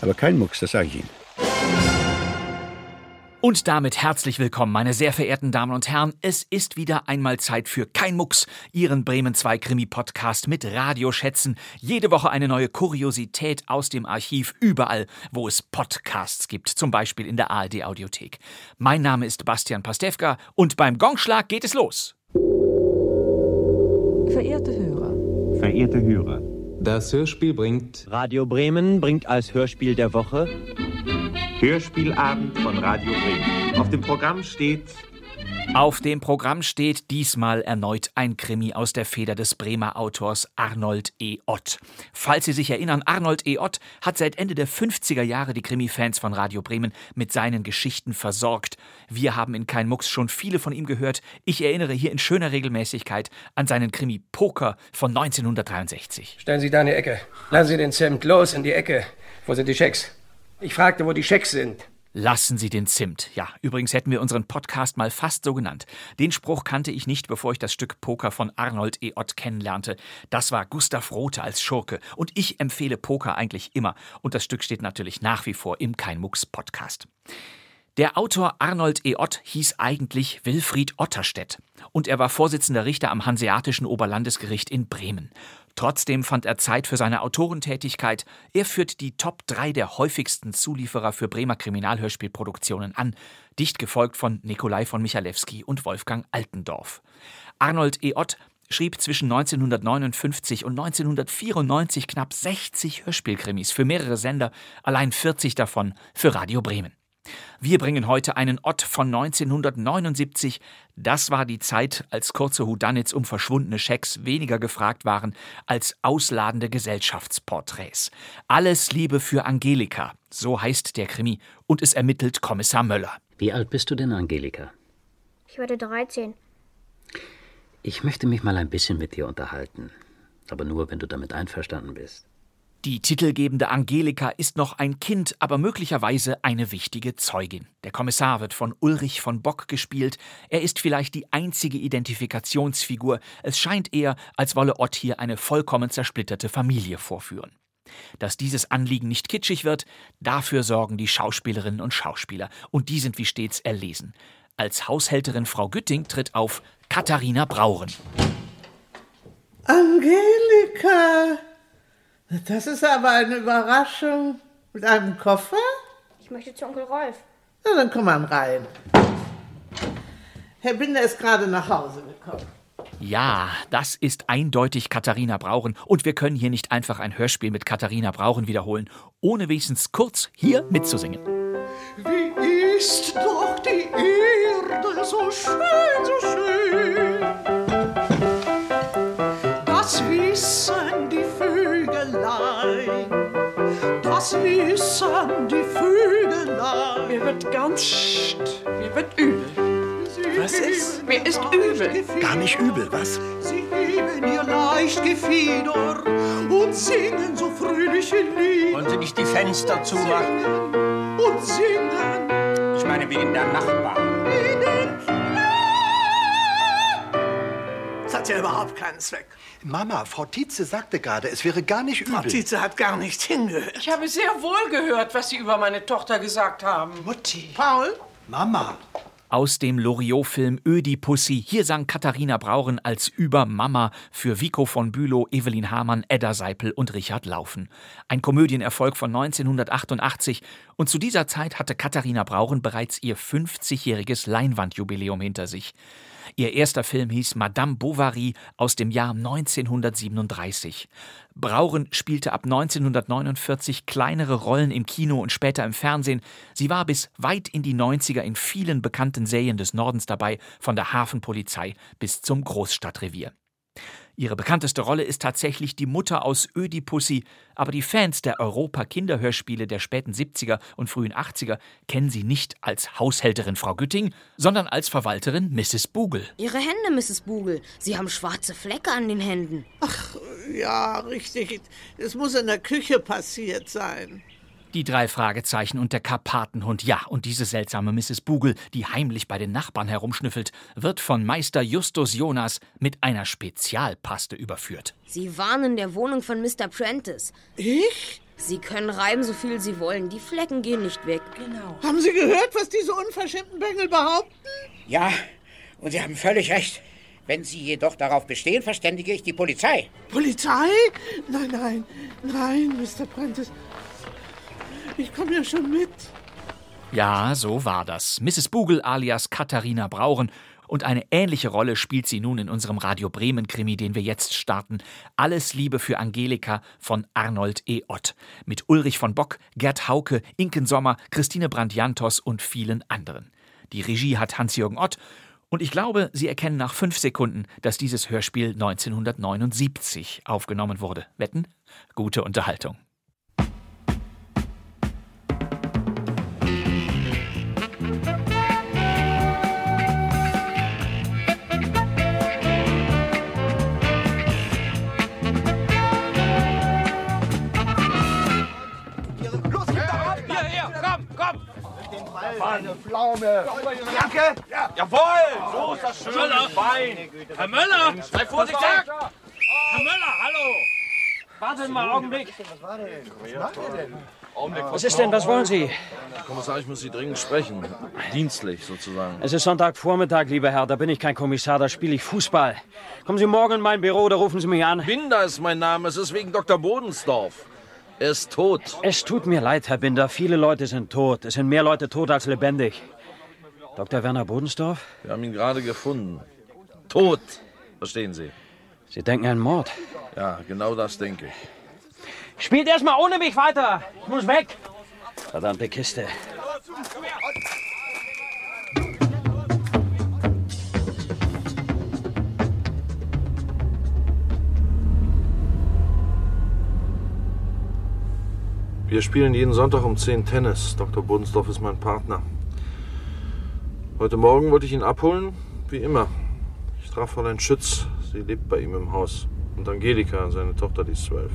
Aber kein Mucks, das sage ich Ihnen. Und damit herzlich willkommen, meine sehr verehrten Damen und Herren. Es ist wieder einmal Zeit für Kein Mucks, Ihren Bremen 2 Krimi-Podcast mit Radioschätzen. Jede Woche eine neue Kuriosität aus dem Archiv, überall, wo es Podcasts gibt, zum Beispiel in der ARD-Audiothek. Mein Name ist Bastian Pastewka und beim Gongschlag geht es los. Verehrte Hörer. Verehrte Hörer, das Hörspiel bringt Radio Bremen bringt als Hörspiel der Woche Hörspielabend von Radio Bremen. Auf dem Programm steht Auf dem Programm steht diesmal erneut ein Krimi aus der Feder des Bremer Autors Arnold E. Ott. Falls Sie sich erinnern, Arnold E. Ott hat seit Ende der 50er Jahre die Krimi-Fans von Radio Bremen mit seinen Geschichten versorgt. Wir haben in Kein Mucks schon viele von ihm gehört. Ich erinnere hier in schöner Regelmäßigkeit an seinen Krimi Poker von 1963. Stellen Sie da in die Ecke. Lassen Sie den Zimt los in die Ecke. Wo sind die Schecks? Ich fragte, wo die Schecks sind. Lassen Sie den Zimt. Ja, übrigens hätten wir unseren Podcast mal fast so genannt. Den Spruch kannte ich nicht, bevor ich das Stück Poker von Arnold E. Ott kennenlernte. Das war Gustav Rothe als Schurke. Und ich empfehle Poker eigentlich immer. Und das Stück steht natürlich nach wie vor im Kein Mucks Podcast. Der Autor Arnold E. Ott hieß eigentlich Wilfried Otterstedt und er war Vorsitzender Richter am Hanseatischen Oberlandesgericht in Bremen. Trotzdem fand er Zeit für seine Autorentätigkeit. Er führt die Top 3 der häufigsten Zulieferer für Bremer Kriminalhörspielproduktionen an, dicht gefolgt von Nikolai von Michalewski und Wolfgang Altendorf. Arnold E. Ott schrieb zwischen 1959 und 1994 knapp 60 Hörspielkrimis für mehrere Sender, allein 40 davon für Radio Bremen. Wir bringen heute einen Ott von 1979. Das war die Zeit, als kurze Houdanits um verschwundene Schecks weniger gefragt waren als ausladende Gesellschaftsporträts. Alles Liebe für Angelika, so heißt der Krimi, und es ermittelt Kommissar Möller. Wie alt bist du denn, Angelika? Ich werde 13. Ich möchte mich mal ein bisschen mit dir unterhalten. Aber nur, wenn du damit einverstanden bist. Die titelgebende Angelika ist noch ein Kind, aber möglicherweise eine wichtige Zeugin. Der Kommissar wird von Ulrich von Bock gespielt. Er ist vielleicht die einzige Identifikationsfigur. Es scheint eher, als wolle Ott hier eine vollkommen zersplitterte Familie vorführen. Dass dieses Anliegen nicht kitschig wird, dafür sorgen die Schauspielerinnen und Schauspieler. Und die sind wie stets erlesen. Als Haushälterin Frau Gütting tritt auf Katharina Brauren. Angelika! Das ist aber eine Überraschung. Mit einem Koffer? Ich möchte zu Onkel Rolf. Na, dann komm mal rein. Herr Binder ist gerade nach Hause gekommen. Ja, das ist eindeutig Katharina Brauchen. Und wir können hier nicht einfach ein Hörspiel mit Katharina Brauchen wiederholen, ohne wenigstens kurz hier mitzusingen. Wie ist doch die Erde so schön, so schön. Wissen die Vögelein. Mir wird ganz Psst, mir wird übel. Was ist? Mir ist übel. Gar nicht übel, was? Sie heben ihr leicht Gefieder und singen so fröhliche Lieder. Wollen Sie nicht die Fenster zumachen? Und singen. Ich meine, wegen der Nachbarn. Das hat ja überhaupt keinen Zweck. Mama, Frau Tietze sagte gerade, es wäre gar nicht übel. Frau Tietze hat gar nicht hingehört. Ich habe sehr wohl gehört, was Sie über meine Tochter gesagt haben. Mutti. Paul? Mama. Aus dem Loriot-Film Ödipussy. Hier sang Katharina Brauren als Übermama für Vico von Bülow, Evelyn Hamann, Edda Seipel und Richard Laufen. Ein Komödienerfolg von 1988. Und zu dieser Zeit hatte Katharina Brauren bereits ihr 50-jähriges Leinwandjubiläum hinter sich. Ihr erster Film hieß Madame Bovary aus dem Jahr 1937. Brauren spielte ab 1949 kleinere Rollen im Kino und später im Fernsehen. Sie war bis weit in die 90er in vielen bekannten Serien des Nordens dabei, von der Hafenpolizei bis zum Großstadtrevier. Ihre bekannteste Rolle ist tatsächlich die Mutter aus Ödipussy, aber die Fans der Europa-Kinderhörspiele der späten 70er und frühen 80er kennen sie nicht als Haushälterin Frau Gütting, sondern als Verwalterin Mrs. Bugel. Ihre Hände, Mrs. Bugel. Sie haben schwarze Flecke an den Händen. Ach, ja, richtig. Es muss in der Küche passiert sein. Die drei Fragezeichen und der Karpatenhund, ja, und diese seltsame Mrs. Bugel, die heimlich bei den Nachbarn herumschnüffelt, wird von Meister Justus Jonas mit einer Spezialpaste überführt. Sie waren in der Wohnung von Mr. Prentice. Ich? Sie können reiben, so viel Sie wollen. Die Flecken gehen nicht weg. Genau. Haben Sie gehört, was diese unverschämten Bengel behaupten? Ja, und Sie haben völlig recht. Wenn Sie jedoch darauf bestehen, verständige ich die Polizei. Polizei? Nein, nein, nein, Mr. Prentice. Ich komme ja schon mit. Ja, so war das. Mrs. Bugel alias Katharina Brauren. Und eine ähnliche Rolle spielt sie nun in unserem Radio Bremen Krimi, den wir jetzt starten. Alles Liebe für Angelika von Arnold E. Ott. Mit Ulrich von Bock, Gerd Hauke, Inken Sommer, Christine Brandt-Jantos und vielen anderen. Die Regie hat Hans-Jürgen Ott. Und ich glaube, Sie erkennen nach fünf Sekunden, dass dieses Hörspiel 1979 aufgenommen wurde. Wetten? Gute Unterhaltung. Eine Pflaume. Jacke? Ja. Jawohl! So ist das schön. Möller. Fein. Herr Möller, sei vorsichtig! Herr Herr Möller, hallo! Warten mal einen Augenblick. Was war denn? Was macht ihr denn? Was ist denn, was wollen Sie? Kommissar, ich muss Sie dringend sprechen. Dienstlich sozusagen. Es ist Sonntagvormittag, lieber Herr. Da bin ich kein Kommissar, da spiele ich Fußball. Kommen Sie morgen in mein Büro, da rufen Sie mich an. Binder ist mein Name. Es ist wegen Dr. Bodensdorf. Er ist tot. Es tut mir leid, Herr Binder. Viele Leute sind tot. Es sind mehr Leute tot als lebendig. Dr. Werner Bodensdorf? Wir haben ihn gerade gefunden. Tot. Verstehen Sie? Sie denken an Mord? Ja, genau das denke ich. Spielt erstmal ohne mich weiter. Ich muss weg. Verdammte Kiste. Wir spielen jeden Sonntag um 10 Tennis. Dr. Bodensdorf ist mein Partner. Heute Morgen wollte ich ihn abholen, wie immer. Ich traf Fräulein Schütz. Sie lebt bei ihm im Haus. Und Angelika, seine Tochter, die ist zwölf.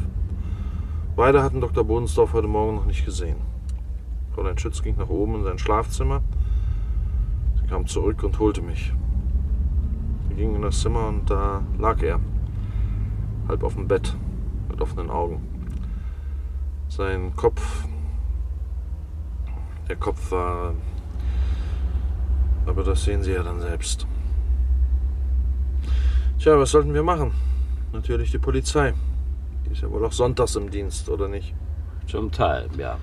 Beide hatten Dr. Bodensdorf heute Morgen noch nicht gesehen. Fräulein Schütz ging nach oben in sein Schlafzimmer. Sie kam zurück und holte mich. Wir gingen in das Zimmer und da lag er. Halb auf dem Bett, mit offenen Augen. Sein Kopf. Der Kopf war. Aber das sehen Sie ja dann selbst. Tja, was sollten wir machen? Natürlich die Polizei. Die ist ja wohl auch sonntags im Dienst, oder nicht? Zum Teil, ja.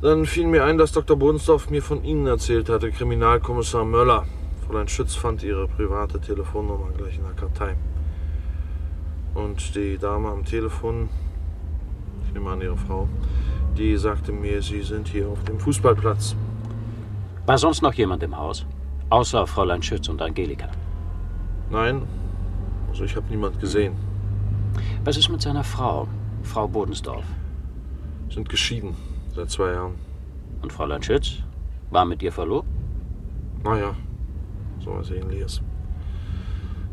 Dann fiel mir ein, dass Dr. Bodensdorf mir von Ihnen erzählt hatte, Kriminalkommissar Möller. Fräulein Schütz fand Ihre private Telefonnummer gleich in der Kartei. Und die Dame am Telefon, nehme an Ihre Frau, die sagte mir, Sie sind hier auf dem Fußballplatz. War sonst noch jemand im Haus? Außer Fräulein Schütz und Angelika? Nein, also ich habe niemand gesehen. Was ist mit seiner Frau, Frau Bodensdorf? Sind geschieden, seit zwei Jahren. Und Fräulein Schütz? War mit ihr verlobt? Naja, sowas ähnliches.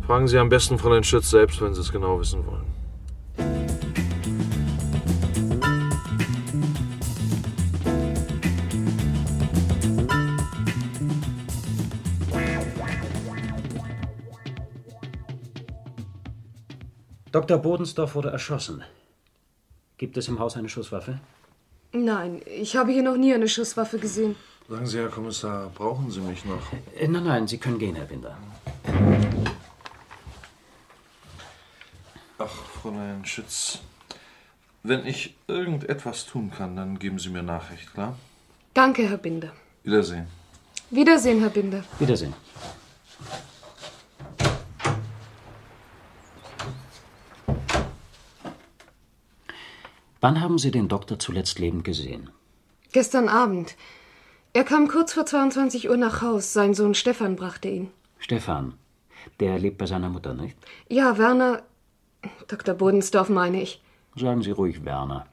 Fragen Sie am besten Fräulein Schütz selbst, wenn Sie es genau wissen wollen. Dr. Bodensdorf wurde erschossen. Gibt es im Haus eine Schusswaffe? Nein, ich habe hier noch nie eine Schusswaffe gesehen. Sagen Sie, Herr Kommissar, brauchen Sie mich noch? Äh, nein, nein, Sie können gehen, Herr Binder. Ach, Fräulein Schütz, wenn ich irgendetwas tun kann, dann geben Sie mir Nachricht, klar? Danke, Herr Binder. Wiedersehen. Wiedersehen, Herr Binder. Wiedersehen. Wann haben Sie den Doktor zuletzt lebend gesehen? Gestern Abend. Er kam kurz vor 22 Uhr nach Haus. Sein Sohn Stefan brachte ihn. Stefan, der lebt bei seiner Mutter, nicht? Ja, Werner. Dr. Bodensdorf meine ich. Sagen Sie ruhig Werner.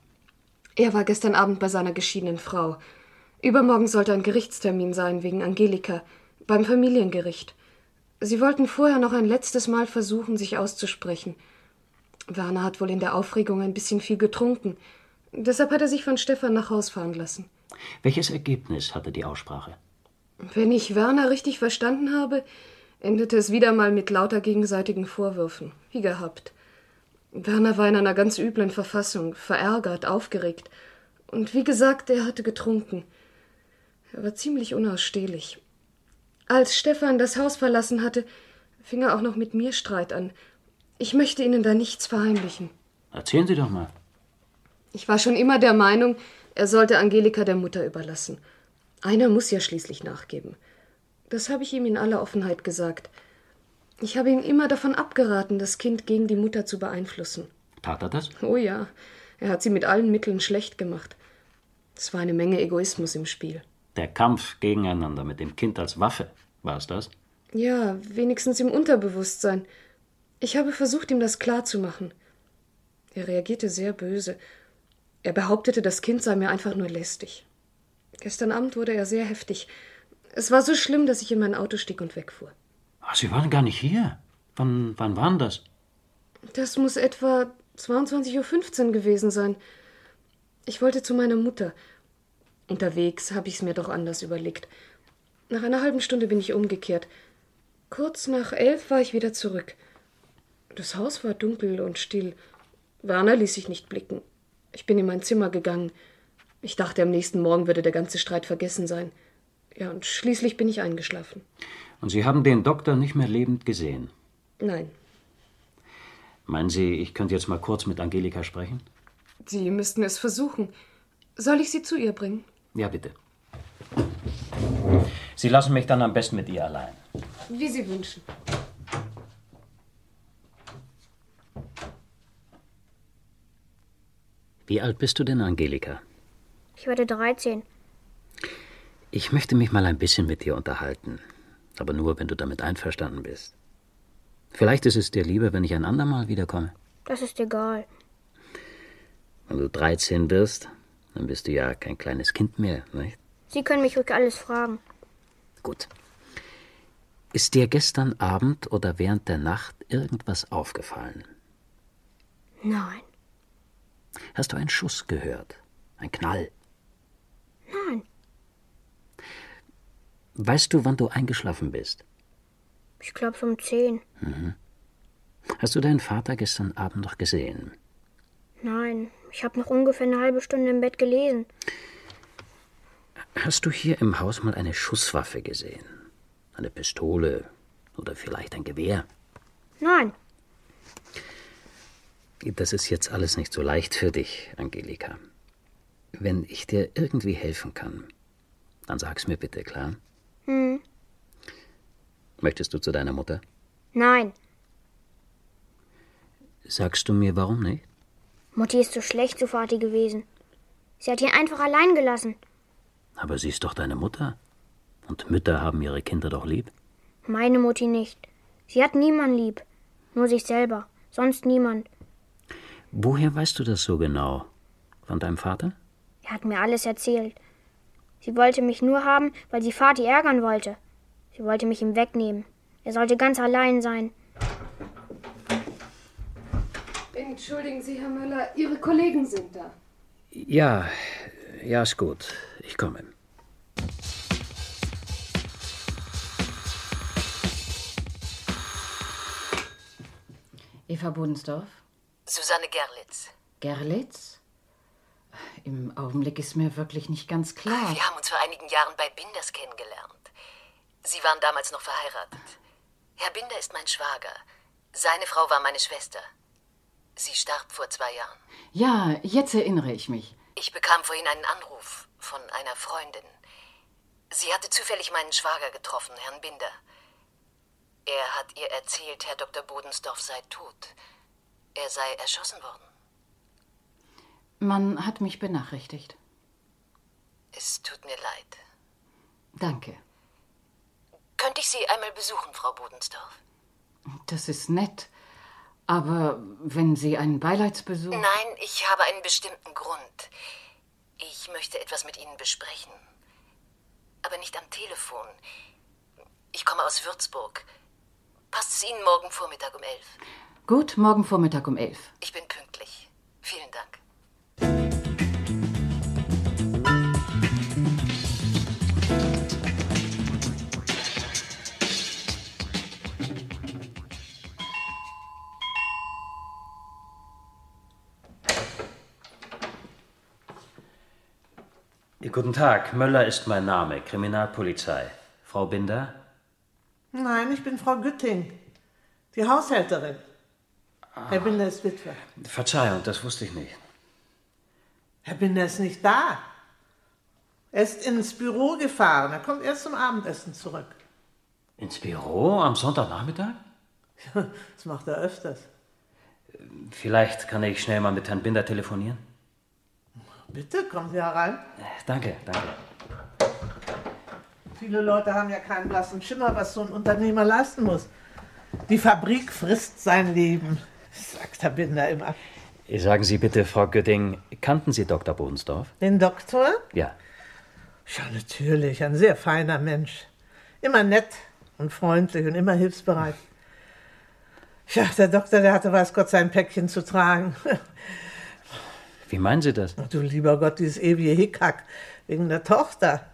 Er war gestern Abend bei seiner geschiedenen Frau. Übermorgen sollte ein Gerichtstermin sein wegen Angelika beim Familiengericht. Sie wollten vorher noch ein letztes Mal versuchen, sich auszusprechen. Werner hat wohl in der Aufregung ein bisschen viel getrunken. Deshalb hat er sich von Stefan nach Haus fahren lassen. Welches Ergebnis hatte die Aussprache? Wenn ich Werner richtig verstanden habe, endete es wieder mal mit lauter gegenseitigen Vorwürfen, wie gehabt. Werner war in einer ganz üblen Verfassung, verärgert, aufgeregt. Und wie gesagt, er hatte getrunken. Er war ziemlich unausstehlich. Als Stefan das Haus verlassen hatte, fing er auch noch mit mir Streit an. Ich möchte Ihnen da nichts verheimlichen. Erzählen Sie doch mal. Ich war schon immer der Meinung, er sollte Angelika der Mutter überlassen. Einer muss ja schließlich nachgeben. Das habe ich ihm in aller Offenheit gesagt. Ich habe ihm immer davon abgeraten, das Kind gegen die Mutter zu beeinflussen. Tat er das? Oh ja, er hat sie mit allen Mitteln schlecht gemacht. Es war eine Menge Egoismus im Spiel. Der Kampf gegeneinander mit dem Kind als Waffe, war es das? Ja, wenigstens im Unterbewusstsein. Ich habe versucht, ihm das klarzumachen. Er reagierte sehr böse. Er behauptete, das Kind sei mir einfach nur lästig. Gestern Abend wurde er sehr heftig. Es war so schlimm, dass ich in mein Auto stieg und wegfuhr. Ach, Sie waren gar nicht hier. Wann, wann waren das? Das muss etwa 22.15 Uhr gewesen sein. Ich wollte zu meiner Mutter. Unterwegs habe ich es mir doch anders überlegt. Nach einer halben Stunde bin ich umgekehrt. Kurz nach elf war ich wieder zurück. Das Haus war dunkel und still. Werner ließ sich nicht blicken. Ich bin in mein Zimmer gegangen. Ich dachte, am nächsten Morgen würde der ganze Streit vergessen sein. Ja, und schließlich bin ich eingeschlafen. Und Sie haben den Doktor nicht mehr lebend gesehen? Nein. Meinen Sie, ich könnte jetzt mal kurz mit Angelika sprechen? Sie müssten es versuchen. Soll ich Sie zu ihr bringen? Ja, bitte. Sie lassen mich dann am besten mit ihr allein. Wie Sie wünschen. Wie alt bist du denn, Angelika? Ich werde 13. Ich möchte mich mal ein bisschen mit dir unterhalten. Aber nur, wenn du damit einverstanden bist. Vielleicht ist es dir lieber, wenn ich ein andermal wiederkomme. Das ist egal. Wenn du 13 wirst, dann bist du ja kein kleines Kind mehr, nicht? Sie können mich ruhig alles fragen. Gut. Ist dir gestern Abend oder während der Nacht irgendwas aufgefallen? Nein. Hast du einen Schuss gehört? Ein Knall? Nein. Weißt du, wann du eingeschlafen bist? Ich glaube um zehn. Mhm. Hast du deinen Vater gestern Abend noch gesehen? Nein, ich habe noch ungefähr eine halbe Stunde im Bett gelesen. Hast du hier im Haus mal eine Schusswaffe gesehen? Eine Pistole oder vielleicht ein Gewehr? Nein. Das ist jetzt alles nicht so leicht für dich, Angelika. Wenn ich dir irgendwie helfen kann, dann sag's mir bitte, klar? Hm. Möchtest du zu deiner Mutter? Nein. Sagst du mir, warum nicht? Mutti ist so schlecht zu Vati gewesen. Sie hat ihn einfach allein gelassen. Aber sie ist doch deine Mutter. Und Mütter haben ihre Kinder doch lieb. Meine Mutti nicht. Sie hat niemand lieb. Nur sich selber. Sonst niemand. Woher weißt du das so genau? Von deinem Vater? Er hat mir alles erzählt. Sie wollte mich nur haben, weil sie Vati ärgern wollte. Sie wollte mich ihm wegnehmen. Er sollte ganz allein sein. Entschuldigen Sie, Herr Müller, Ihre Kollegen sind da. Ja, ja, ist gut. Ich komme. Eva Bodensdorf? Susanne Gerlitz. Gerlitz? Im Augenblick ist mir wirklich nicht ganz klar. Wir haben uns vor einigen Jahren bei Binders kennengelernt. Sie waren damals noch verheiratet. Herr Binder ist mein Schwager. Seine Frau war meine Schwester. Sie starb vor zwei Jahren. Ja, jetzt erinnere ich mich. Ich bekam vorhin einen Anruf von einer Freundin. Sie hatte zufällig meinen Schwager getroffen, Herrn Binder. Er hat ihr erzählt, Herr Dr. Bodensdorf sei tot. Er sei erschossen worden. Man hat mich benachrichtigt. Es tut mir leid. Danke. Könnte ich Sie einmal besuchen, Frau Bodensdorf? Das ist nett. Aber wenn Sie einen Beileidsbesuch. Nein, ich habe einen bestimmten Grund. Ich möchte etwas mit Ihnen besprechen. Aber nicht am Telefon. Ich komme aus Würzburg. Passt es Ihnen morgen Vormittag um elf? Gut, morgen Vormittag um elf. Ich bin pünktlich. Vielen Dank. Guten Tag, Möller ist mein Name, Kriminalpolizei. Frau Binder? Nein, ich bin Frau Gütting, die Haushälterin. Herr Binder ist Witwer. Verzeihung, das wusste ich nicht. Herr Binder ist nicht da. Er ist ins Büro gefahren. Er kommt erst zum Abendessen zurück. Ins Büro am Sonntagnachmittag? Das macht er öfters. Vielleicht kann ich schnell mal mit Herrn Binder telefonieren. Bitte, kommen Sie herein. Danke, danke. Viele Leute haben ja keinen blassen Schimmer, was so ein Unternehmer leisten muss. Die Fabrik frisst sein Leben, sagt Herr Binder immer. Sagen Sie bitte, Frau Götting, kannten Sie Dr. Bodensdorf? Den Doktor? Ja. Ja, natürlich, ein sehr feiner Mensch. Immer nett und freundlich und immer hilfsbereit. Ja, der Doktor, der hatte, weiß Gott, sein Päckchen zu tragen. Wie meinen Sie das? Ach, du lieber Gott, dieses ewige Hickhack wegen der Tochter.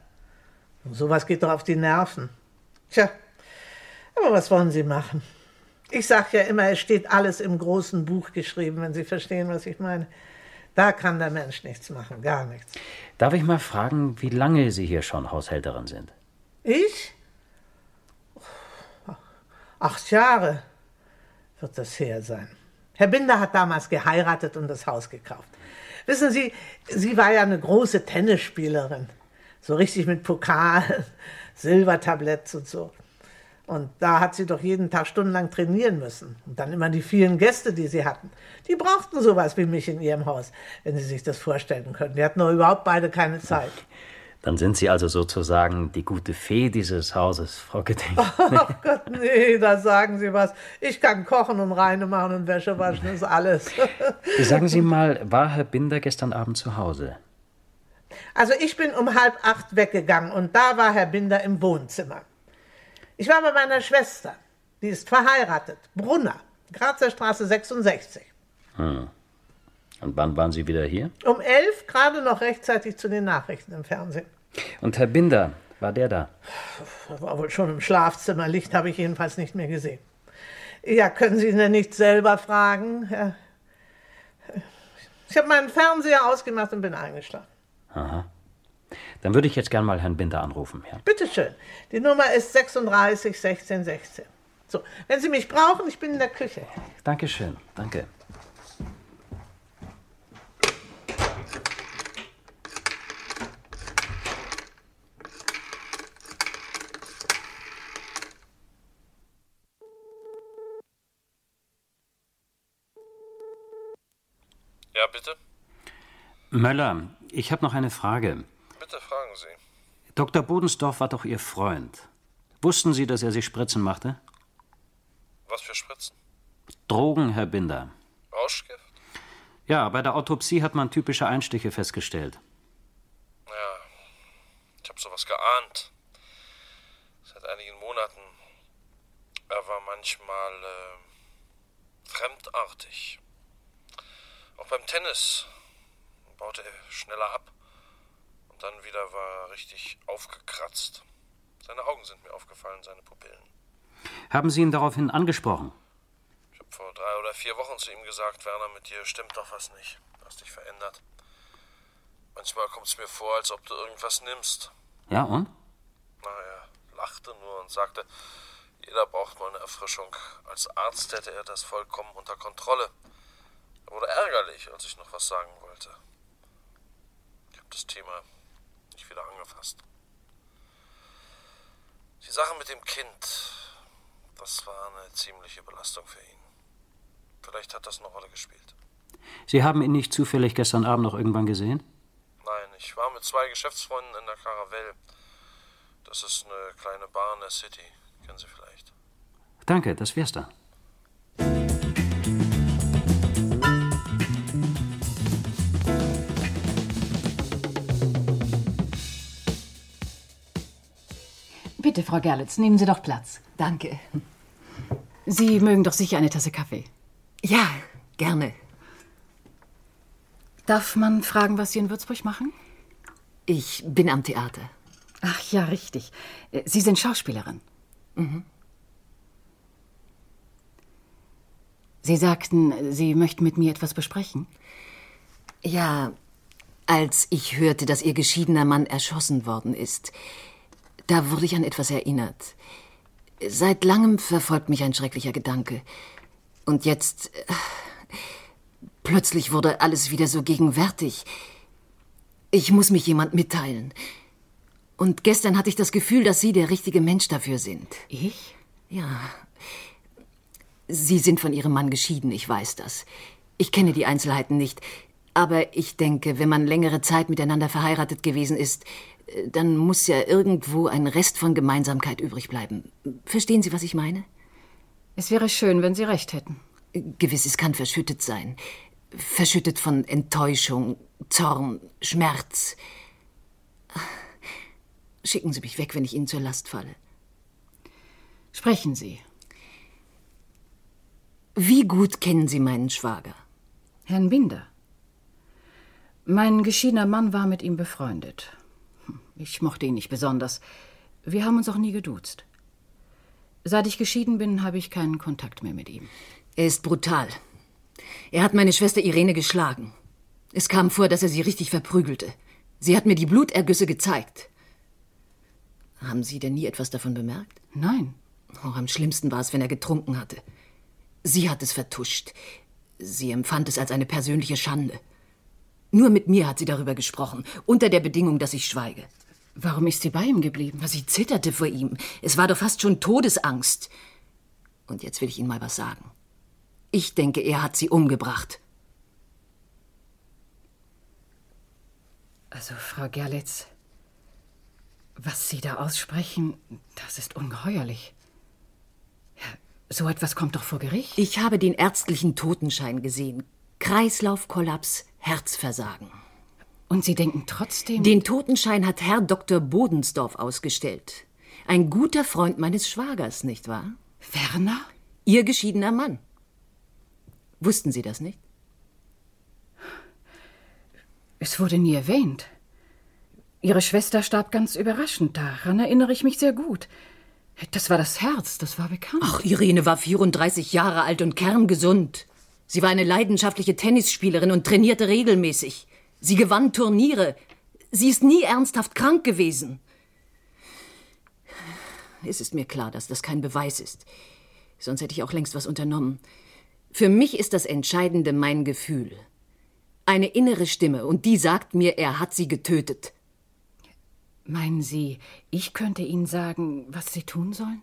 Und sowas geht doch auf die Nerven. Tja, aber was wollen Sie machen? Ich sag ja immer, es steht alles im großen Buch geschrieben, wenn Sie verstehen, was ich meine. Da kann der Mensch nichts machen, gar nichts. Darf ich mal fragen, wie lange Sie hier schon Haushälterin sind? Ich? Acht Jahre wird das her sein. Herr Binder hat damals geheiratet und das Haus gekauft. Wissen Sie, sie war ja eine große Tennisspielerin. So richtig mit Pokal, Silbertabletts und so. Und da hat sie doch jeden Tag stundenlang trainieren müssen. Und dann immer die vielen Gäste, die sie hatten. Die brauchten sowas wie mich in ihrem Haus, wenn Sie sich das vorstellen können. Die hatten doch überhaupt beide keine Zeit. Dann sind Sie also sozusagen die gute Fee dieses Hauses, Frau Gedenk. Ach Gott, nee, da sagen Sie was. Ich kann kochen und reine machen und Wäsche waschen, ist alles. Sagen Sie mal, war Herr Binder gestern Abend zu Hause? Also ich bin um halb acht weggegangen und da war Herr Binder im Wohnzimmer. Ich war bei meiner Schwester, die ist verheiratet, Brunner, Grazer Straße 66. Hm. Und wann waren Sie wieder hier? Um elf, gerade noch rechtzeitig zu den Nachrichten im Fernsehen. Und Herr Binder, war der da? Er war wohl schon im Schlafzimmer. Licht habe ich jedenfalls nicht mehr gesehen. Ja, können Sie ihn denn nicht selber fragen? Ja. Ich habe meinen Fernseher ausgemacht und bin eingeschlafen. Aha. Dann würde ich jetzt gern mal Herrn Binder anrufen. Ja. Bitte schön. Die Nummer ist 36 16 16. So, wenn Sie mich brauchen, ich bin in der Küche. Dankeschön, danke. Ja, bitte? Möller, ich habe noch eine Frage. Dr. Bodensdorf war doch Ihr Freund. Wussten Sie, dass er sich Spritzen machte? Was für Spritzen? Drogen, Herr Binder. Rauschgift? Ja, bei der Autopsie hat man typische Einstiche festgestellt. Ja, ich habe sowas geahnt. Seit einigen Monaten. Er war manchmal äh, fremdartig. Auch beim Tennis baute er schneller ab. Und dann wieder war er richtig aufgekratzt. Seine Augen sind mir aufgefallen, seine Pupillen. Haben Sie ihn daraufhin angesprochen? Ich habe vor drei oder vier Wochen zu ihm gesagt, Werner, mit dir stimmt doch was nicht. Du hast dich verändert. Manchmal kommt es mir vor, als ob du irgendwas nimmst. Ja, und? Na, er lachte nur und sagte, jeder braucht mal eine Erfrischung. Als Arzt hätte er das vollkommen unter Kontrolle. Er wurde ärgerlich, als ich noch was sagen wollte. Ich habe das Thema nicht wieder angefasst. Die Sache mit dem Kind, das war eine ziemliche Belastung für ihn. Vielleicht hat das eine Rolle gespielt. Sie haben ihn nicht zufällig gestern Abend noch irgendwann gesehen? Nein, ich war mit zwei Geschäftsfreunden in der Caravelle. Das ist eine kleine Bar in der City. Kennen Sie vielleicht. Danke, das wär's dann. Bitte, Frau Gerlitz, nehmen Sie doch Platz. Danke. Sie mögen doch sicher eine Tasse Kaffee. Ja, gerne. Darf man fragen, was Sie in Würzburg machen? Ich bin am Theater. Ach ja, richtig. Äh, Sie sind Schauspielerin. Mhm. Sie sagten, Sie möchten mit mir etwas besprechen. Ja, als ich hörte, dass Ihr geschiedener Mann erschossen worden ist, da wurde ich an etwas erinnert. Seit langem verfolgt mich ein schrecklicher Gedanke. Und jetzt. Äh, plötzlich wurde alles wieder so gegenwärtig. Ich muss mich jemand mitteilen. Und gestern hatte ich das Gefühl, dass Sie der richtige Mensch dafür sind. Ich? Ja. Sie sind von Ihrem Mann geschieden, ich weiß das. Ich kenne die Einzelheiten nicht. Aber ich denke, wenn man längere Zeit miteinander verheiratet gewesen ist, dann muss ja irgendwo ein Rest von Gemeinsamkeit übrig bleiben. Verstehen Sie, was ich meine? Es wäre schön, wenn Sie recht hätten. Gewiss, es kann verschüttet sein. Verschüttet von Enttäuschung, Zorn, Schmerz. Schicken Sie mich weg, wenn ich Ihnen zur Last falle. Sprechen Sie. Wie gut kennen Sie meinen Schwager? Herrn Binder. Mein geschiedener Mann war mit ihm befreundet. Ich mochte ihn nicht besonders. Wir haben uns auch nie geduzt. Seit ich geschieden bin, habe ich keinen Kontakt mehr mit ihm. Er ist brutal. Er hat meine Schwester Irene geschlagen. Es kam vor, dass er sie richtig verprügelte. Sie hat mir die Blutergüsse gezeigt. Haben Sie denn nie etwas davon bemerkt? Nein. Oh, am schlimmsten war es, wenn er getrunken hatte. Sie hat es vertuscht. Sie empfand es als eine persönliche Schande. Nur mit mir hat sie darüber gesprochen, unter der Bedingung, dass ich schweige. Warum ist sie bei ihm geblieben? Sie zitterte vor ihm. Es war doch fast schon Todesangst. Und jetzt will ich Ihnen mal was sagen. Ich denke, er hat sie umgebracht. Also, Frau Gerlitz, was Sie da aussprechen, das ist ungeheuerlich. Ja, so etwas kommt doch vor Gericht. Ich habe den ärztlichen Totenschein gesehen. Kreislaufkollaps, Herzversagen. Und Sie denken trotzdem. Den Totenschein hat Herr Dr. Bodensdorf ausgestellt. Ein guter Freund meines Schwagers, nicht wahr? Werner? Ihr geschiedener Mann. Wussten Sie das nicht? Es wurde nie erwähnt. Ihre Schwester starb ganz überraschend. Daran erinnere ich mich sehr gut. Das war das Herz, das war bekannt. Ach, Irene war 34 Jahre alt und kerngesund. Sie war eine leidenschaftliche Tennisspielerin und trainierte regelmäßig. Sie gewann Turniere. Sie ist nie ernsthaft krank gewesen. Es ist mir klar, dass das kein Beweis ist. Sonst hätte ich auch längst was unternommen. Für mich ist das Entscheidende mein Gefühl. Eine innere Stimme, und die sagt mir, er hat sie getötet. Meinen Sie, ich könnte Ihnen sagen, was Sie tun sollen?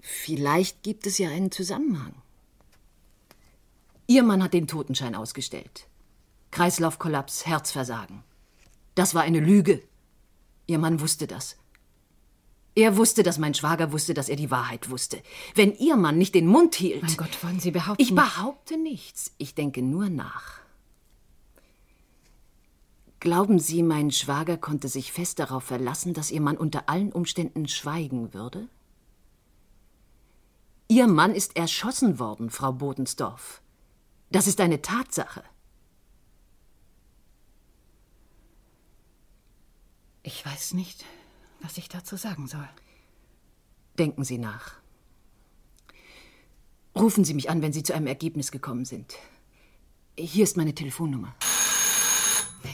Vielleicht gibt es ja einen Zusammenhang. Ihr Mann hat den Totenschein ausgestellt. Kreislaufkollaps, Herzversagen. Das war eine Lüge. Ihr Mann wusste das. Er wusste, dass mein Schwager wusste, dass er die Wahrheit wusste. Wenn Ihr Mann nicht den Mund hielt. Mein Gott, wollen Sie behaupten? Ich behaupte nichts. Ich denke nur nach. Glauben Sie, mein Schwager konnte sich fest darauf verlassen, dass Ihr Mann unter allen Umständen schweigen würde? Ihr Mann ist erschossen worden, Frau Bodensdorf. Das ist eine Tatsache. Ich weiß nicht, was ich dazu sagen soll. Denken Sie nach. Rufen Sie mich an, wenn Sie zu einem Ergebnis gekommen sind. Hier ist meine Telefonnummer.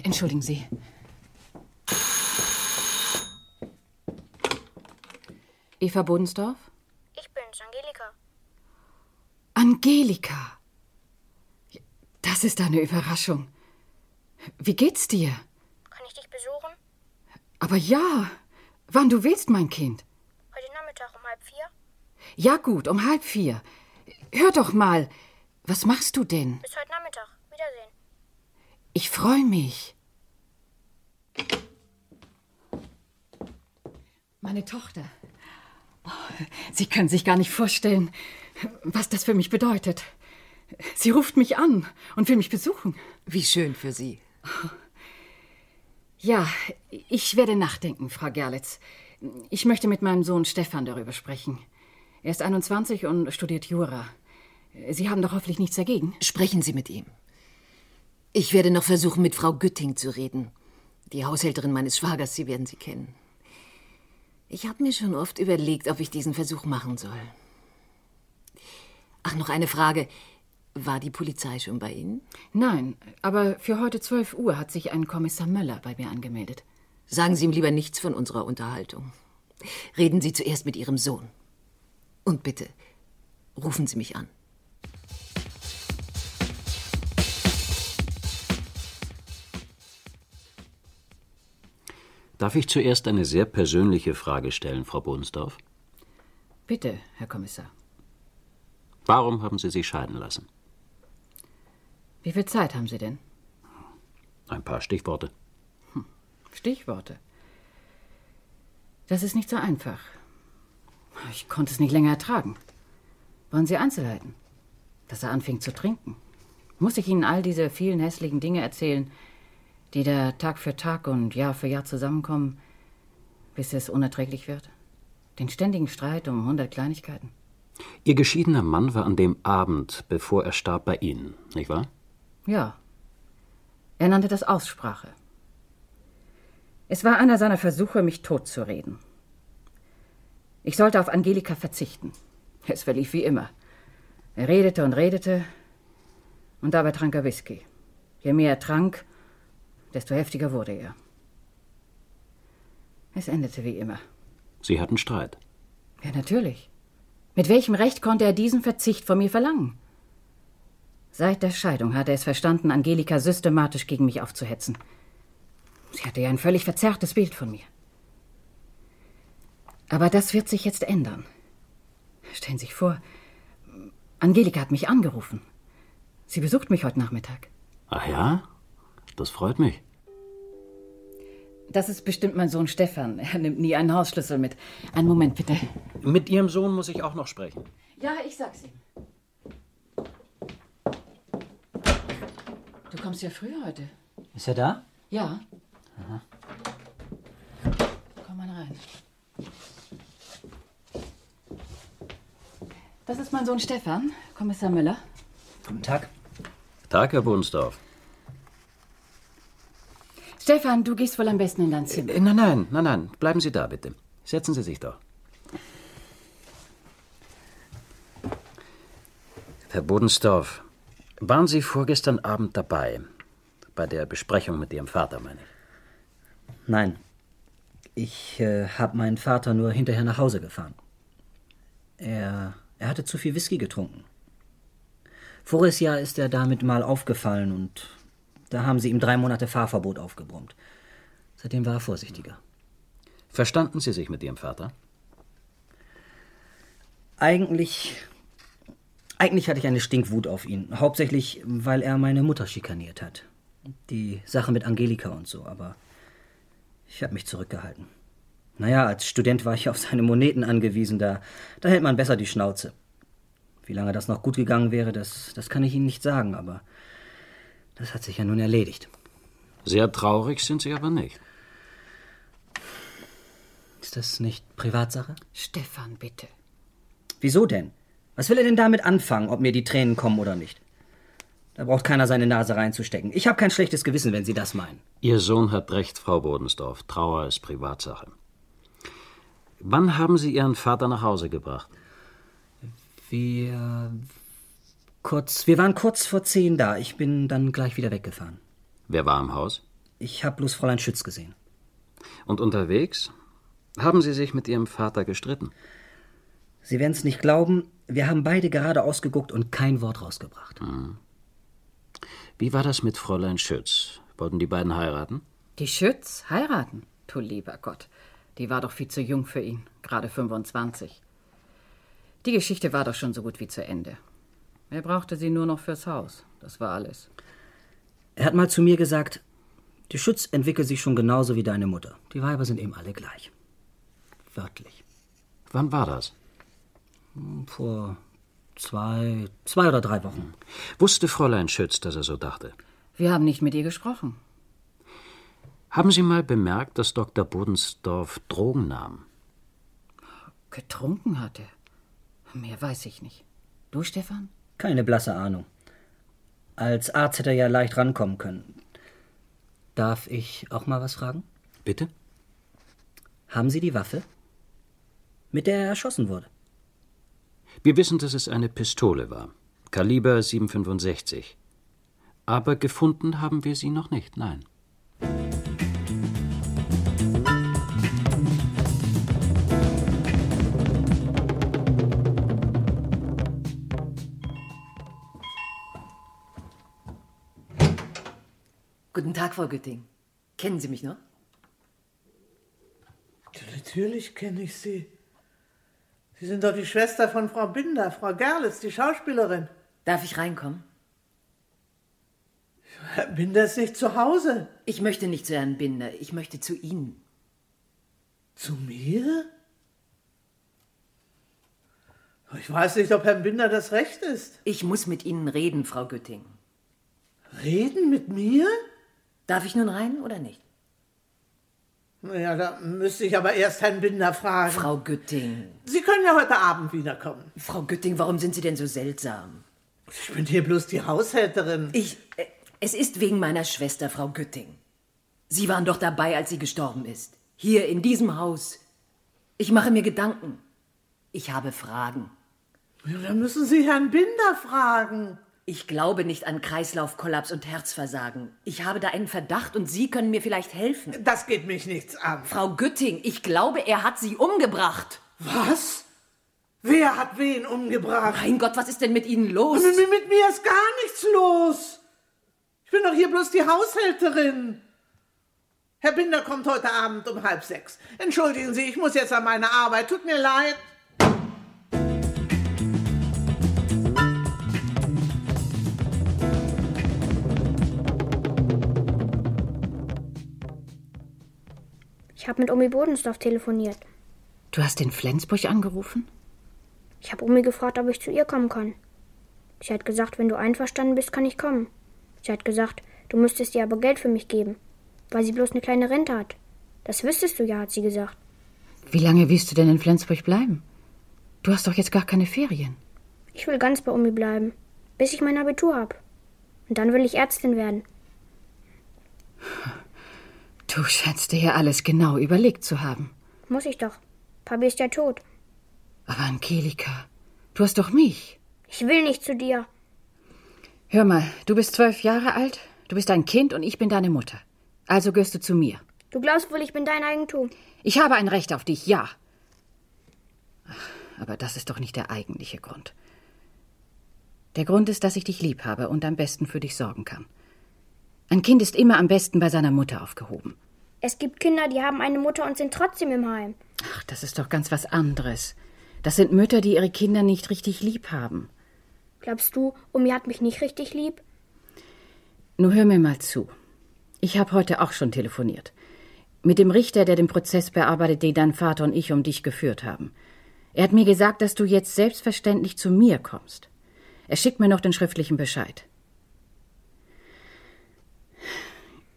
Entschuldigen Sie. Eva Bodensdorf? Ich bin's, Angelika. Angelika. Das ist eine Überraschung. Wie geht's dir? Kann ich dich besuchen? Aber ja, wann du willst, mein Kind. Heute Nachmittag um halb vier? Ja gut, um halb vier. Hör doch mal, was machst du denn? Bis heute Nachmittag. Wiedersehen. Ich freue mich. Meine Tochter. Oh, Sie können sich gar nicht vorstellen, was das für mich bedeutet. Sie ruft mich an und will mich besuchen. Wie schön für Sie. Ja, ich werde nachdenken, Frau Gerlitz. Ich möchte mit meinem Sohn Stefan darüber sprechen. Er ist 21 und studiert Jura. Sie haben doch hoffentlich nichts dagegen. Sprechen Sie mit ihm. Ich werde noch versuchen, mit Frau Gütting zu reden. Die Haushälterin meines Schwagers, Sie werden sie kennen. Ich habe mir schon oft überlegt, ob ich diesen Versuch machen soll. Ach, noch eine Frage. War die Polizei schon bei Ihnen? Nein, aber für heute 12 Uhr hat sich ein Kommissar Möller bei mir angemeldet. Sagen Sie ihm lieber nichts von unserer Unterhaltung. Reden Sie zuerst mit Ihrem Sohn. Und bitte, rufen Sie mich an. Darf ich zuerst eine sehr persönliche Frage stellen, Frau Bohnsdorf? Bitte, Herr Kommissar. Warum haben Sie sich scheiden lassen? Wie viel Zeit haben Sie denn? Ein paar Stichworte. Hm. Stichworte. Das ist nicht so einfach. Ich konnte es nicht länger ertragen. Wollen Sie Einzelheiten? Dass er anfing zu trinken. Muss ich Ihnen all diese vielen hässlichen Dinge erzählen, die da Tag für Tag und Jahr für Jahr zusammenkommen, bis es unerträglich wird? Den ständigen Streit um hundert Kleinigkeiten? Ihr geschiedener Mann war an dem Abend, bevor er starb, bei Ihnen, nicht wahr? Ja. Er nannte das Aussprache. Es war einer seiner Versuche, mich totzureden. Ich sollte auf Angelika verzichten. Es verlief wie immer. Er redete und redete, und dabei trank er Whisky. Je mehr er trank, desto heftiger wurde er. Es endete wie immer. Sie hatten Streit. Ja, natürlich. Mit welchem Recht konnte er diesen Verzicht von mir verlangen? Seit der Scheidung hat er es verstanden, Angelika systematisch gegen mich aufzuhetzen. Sie hatte ja ein völlig verzerrtes Bild von mir. Aber das wird sich jetzt ändern. Stellen Sie sich vor, Angelika hat mich angerufen. Sie besucht mich heute Nachmittag. Ach ja? Das freut mich. Das ist bestimmt mein Sohn Stefan. Er nimmt nie einen Hausschlüssel mit. Einen Moment, bitte. Mit Ihrem Sohn muss ich auch noch sprechen. Ja, ich sag's ihm. Du kommst ja früher heute. Ist er da? Ja. Aha. Komm mal rein. Das ist mein Sohn Stefan, Kommissar Müller. Guten Tag. Tag, Herr Bohnsdorf. Stefan, du gehst wohl am besten in dein Zimmer. Äh, nein, nein, nein, nein. Bleiben Sie da, bitte. Setzen Sie sich doch. Herr Bodensdorf, waren Sie vorgestern Abend dabei? Bei der Besprechung mit Ihrem Vater, meine ich. Nein. Ich äh, habe meinen Vater nur hinterher nach Hause gefahren. Er, er hatte zu viel Whisky getrunken. Voriges Jahr ist er damit mal aufgefallen und da haben sie ihm drei Monate Fahrverbot aufgebrummt. Seitdem war er vorsichtiger. Verstanden Sie sich mit Ihrem Vater? Eigentlich. Eigentlich hatte ich eine Stinkwut auf ihn. Hauptsächlich, weil er meine Mutter schikaniert hat. Die Sache mit Angelika und so, aber ich habe mich zurückgehalten. Naja, als Student war ich auf seine Moneten angewiesen, da, da hält man besser die Schnauze. Wie lange das noch gut gegangen wäre, das, das kann ich Ihnen nicht sagen, aber das hat sich ja nun erledigt. Sehr traurig sind Sie aber nicht. Ist das nicht Privatsache? Stefan, bitte. Wieso denn? Was will er denn damit anfangen, ob mir die Tränen kommen oder nicht? Da braucht keiner seine Nase reinzustecken. Ich habe kein schlechtes Gewissen, wenn Sie das meinen. Ihr Sohn hat recht, Frau Bodensdorf. Trauer ist Privatsache. Wann haben Sie Ihren Vater nach Hause gebracht? Wir. Kurz. Wir waren kurz vor zehn da. Ich bin dann gleich wieder weggefahren. Wer war im Haus? Ich habe bloß Fräulein Schütz gesehen. Und unterwegs? Haben Sie sich mit Ihrem Vater gestritten? Sie werden es nicht glauben, wir haben beide gerade ausgeguckt und kein Wort rausgebracht. Hm. Wie war das mit Fräulein Schütz? Wollten die beiden heiraten? Die Schütz heiraten? Du lieber Gott. Die war doch viel zu jung für ihn, gerade 25. Die Geschichte war doch schon so gut wie zu Ende. Er brauchte sie nur noch fürs Haus. Das war alles. Er hat mal zu mir gesagt, die Schütz entwickelt sich schon genauso wie deine Mutter. Die Weiber sind eben alle gleich. Wörtlich. Wann war das? Vor zwei, zwei oder drei Wochen. Wusste Fräulein Schütz, dass er so dachte? Wir haben nicht mit ihr gesprochen. Haben Sie mal bemerkt, dass Dr. Bodensdorf Drogen nahm? Getrunken hatte? Mehr weiß ich nicht. Du, Stefan? Keine blasse Ahnung. Als Arzt hätte er ja leicht rankommen können. Darf ich auch mal was fragen? Bitte? Haben Sie die Waffe, mit der er erschossen wurde? Wir wissen, dass es eine Pistole war. Kaliber 765. Aber gefunden haben wir sie noch nicht, nein. Guten Tag, Frau Gütting. Kennen Sie mich noch? Natürlich kenne ich Sie. Sie sind doch die Schwester von Frau Binder, Frau Gerlitz, die Schauspielerin. Darf ich reinkommen? Herr Binder ist nicht zu Hause. Ich möchte nicht zu Herrn Binder, ich möchte zu Ihnen. Zu mir? Ich weiß nicht, ob Herrn Binder das Recht ist. Ich muss mit Ihnen reden, Frau Gütting. Reden mit mir? Darf ich nun rein oder nicht? Naja, da müsste ich aber erst Herrn Binder fragen. Frau Gütting. Sie können ja heute Abend wiederkommen. Frau Gütting, warum sind Sie denn so seltsam? Ich bin hier bloß die Haushälterin. Ich. Äh, es ist wegen meiner Schwester, Frau Gütting. Sie waren doch dabei, als sie gestorben ist. Hier in diesem Haus. Ich mache mir Gedanken. Ich habe Fragen. Ja, dann müssen Sie Herrn Binder fragen. Ich glaube nicht an Kreislaufkollaps und Herzversagen. Ich habe da einen Verdacht und Sie können mir vielleicht helfen. Das geht mich nichts an. Frau Gütting, ich glaube, er hat Sie umgebracht. Was? Wer hat wen umgebracht? Mein Gott, was ist denn mit Ihnen los? Mit, mit mir ist gar nichts los. Ich bin doch hier bloß die Haushälterin. Herr Binder kommt heute Abend um halb sechs. Entschuldigen Sie, ich muss jetzt an meine Arbeit. Tut mir leid. Habe mit Omi Bodensdorf telefoniert. Du hast in Flensburg angerufen? Ich habe Omi gefragt, ob ich zu ihr kommen kann. Sie hat gesagt, wenn du einverstanden bist, kann ich kommen. Sie hat gesagt, du müsstest ihr aber Geld für mich geben, weil sie bloß eine kleine Rente hat. Das wüsstest du ja, hat sie gesagt. Wie lange willst du denn in Flensburg bleiben? Du hast doch jetzt gar keine Ferien. Ich will ganz bei Omi bleiben, bis ich mein Abitur hab. Und dann will ich Ärztin werden. Du scheinst dir ja alles genau überlegt zu haben. Muss ich doch. Papi ist ja tot. Aber Angelika, du hast doch mich. Ich will nicht zu dir. Hör mal, du bist zwölf Jahre alt, du bist ein Kind und ich bin deine Mutter. Also gehörst du zu mir. Du glaubst wohl, ich bin dein Eigentum. Ich habe ein Recht auf dich, ja. Aber das ist doch nicht der eigentliche Grund. Der Grund ist, dass ich dich lieb habe und am besten für dich sorgen kann. Ein Kind ist immer am besten bei seiner Mutter aufgehoben. Es gibt Kinder, die haben eine Mutter und sind trotzdem im Heim. Ach, das ist doch ganz was anderes. Das sind Mütter, die ihre Kinder nicht richtig lieb haben. Glaubst du, Omi hat mich nicht richtig lieb? Nur hör mir mal zu. Ich habe heute auch schon telefoniert. Mit dem Richter, der den Prozess bearbeitet, den dein Vater und ich um dich geführt haben. Er hat mir gesagt, dass du jetzt selbstverständlich zu mir kommst. Er schickt mir noch den schriftlichen Bescheid.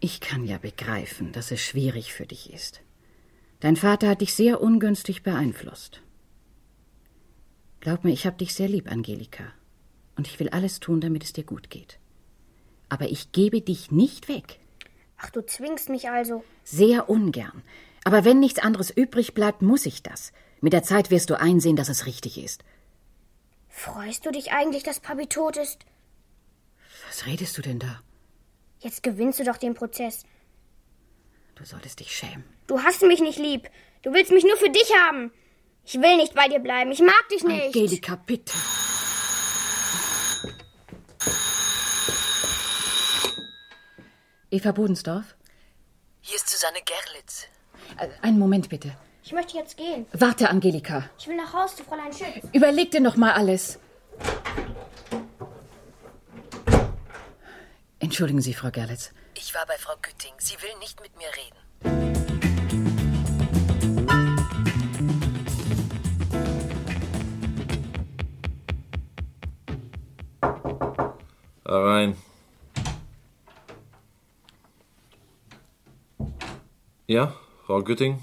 Ich kann ja begreifen, dass es schwierig für dich ist. Dein Vater hat dich sehr ungünstig beeinflusst. Glaub mir, ich hab dich sehr lieb, Angelika. Und ich will alles tun, damit es dir gut geht. Aber ich gebe dich nicht weg. Ach, du zwingst mich also. Sehr ungern. Aber wenn nichts anderes übrig bleibt, muss ich das. Mit der Zeit wirst du einsehen, dass es richtig ist. Freust du dich eigentlich, dass Papi tot ist? Was redest du denn da? Jetzt gewinnst du doch den Prozess. Du solltest dich schämen. Du hast mich nicht lieb. Du willst mich nur für dich haben. Ich will nicht bei dir bleiben. Ich mag dich nicht. Angelika, bitte. Eva Bodensdorf? Hier ist Susanne Gerlitz. Äh, Einen Moment bitte. Ich möchte jetzt gehen. Warte, Angelika. Ich will nach Haus zu Fräulein Schütz. Überleg dir noch mal alles. Entschuldigen Sie, Frau Gerlitz. Ich war bei Frau Gütting. Sie will nicht mit mir reden. Da rein. Ja, Frau Gütting?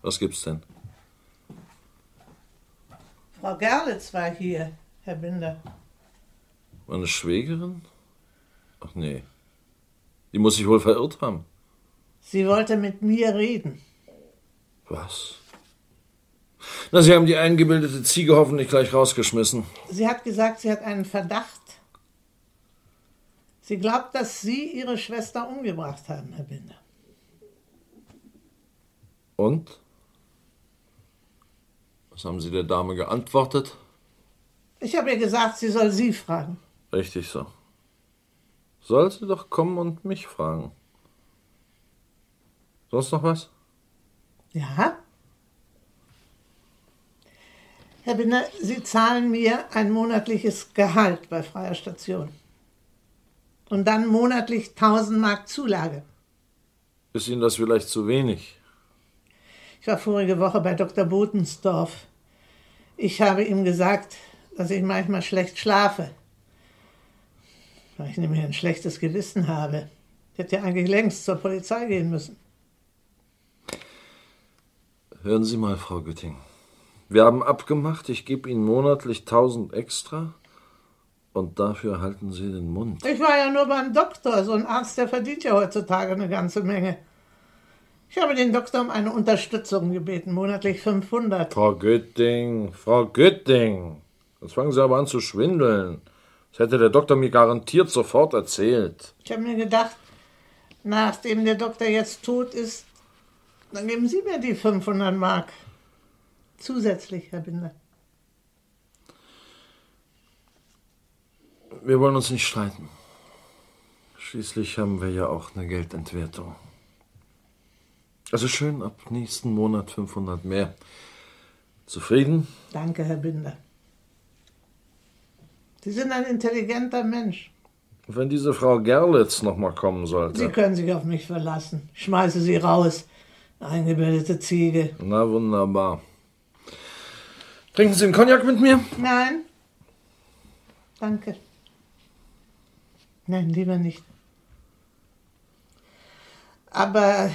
Was gibt's denn? Frau Gerlitz war hier, Herr Binder. Meine Schwägerin? Ach nee. Die muss sich wohl verirrt haben. Sie wollte mit mir reden. Was? Na, Sie haben die eingebildete Ziege hoffentlich gleich rausgeschmissen. Sie hat gesagt, sie hat einen Verdacht. Sie glaubt, dass Sie Ihre Schwester umgebracht haben, Herr Binder. Und? Was haben Sie der Dame geantwortet? Ich habe ihr gesagt, sie soll Sie fragen. Richtig so. Soll sie doch kommen und mich fragen. Sonst noch was? Ja? Herr Binder, Sie zahlen mir ein monatliches Gehalt bei freier Station. Und dann monatlich 1000 Mark Zulage. Ist Ihnen das vielleicht zu wenig? Ich war vorige Woche bei Dr. Botensdorf. Ich habe ihm gesagt, dass ich manchmal schlecht schlafe. Weil ich nämlich ein schlechtes Gewissen habe. Ich hätte ja eigentlich längst zur Polizei gehen müssen. Hören Sie mal, Frau Gütting. Wir haben abgemacht, ich gebe Ihnen monatlich 1000 extra und dafür halten Sie den Mund. Ich war ja nur beim Doktor. So ein Arzt, der verdient ja heutzutage eine ganze Menge. Ich habe den Doktor um eine Unterstützung gebeten, monatlich 500. Frau Gütting, Frau Gütting. Jetzt fangen Sie aber an zu schwindeln. Das hätte der Doktor mir garantiert sofort erzählt. Ich habe mir gedacht, nachdem der Doktor jetzt tot ist, dann geben Sie mir die 500 Mark. Zusätzlich, Herr Binder. Wir wollen uns nicht streiten. Schließlich haben wir ja auch eine Geldentwertung. Also schön ab nächsten Monat 500 mehr. Zufrieden? Danke, Herr Binder. Sie sind ein intelligenter Mensch. Wenn diese Frau Gerlitz noch mal kommen sollte. Sie können sich auf mich verlassen. Ich schmeiße Sie raus. Eingebildete Ziege. Na wunderbar. Trinken Sie einen Cognac mit mir? Nein. Danke. Nein, lieber nicht. Aber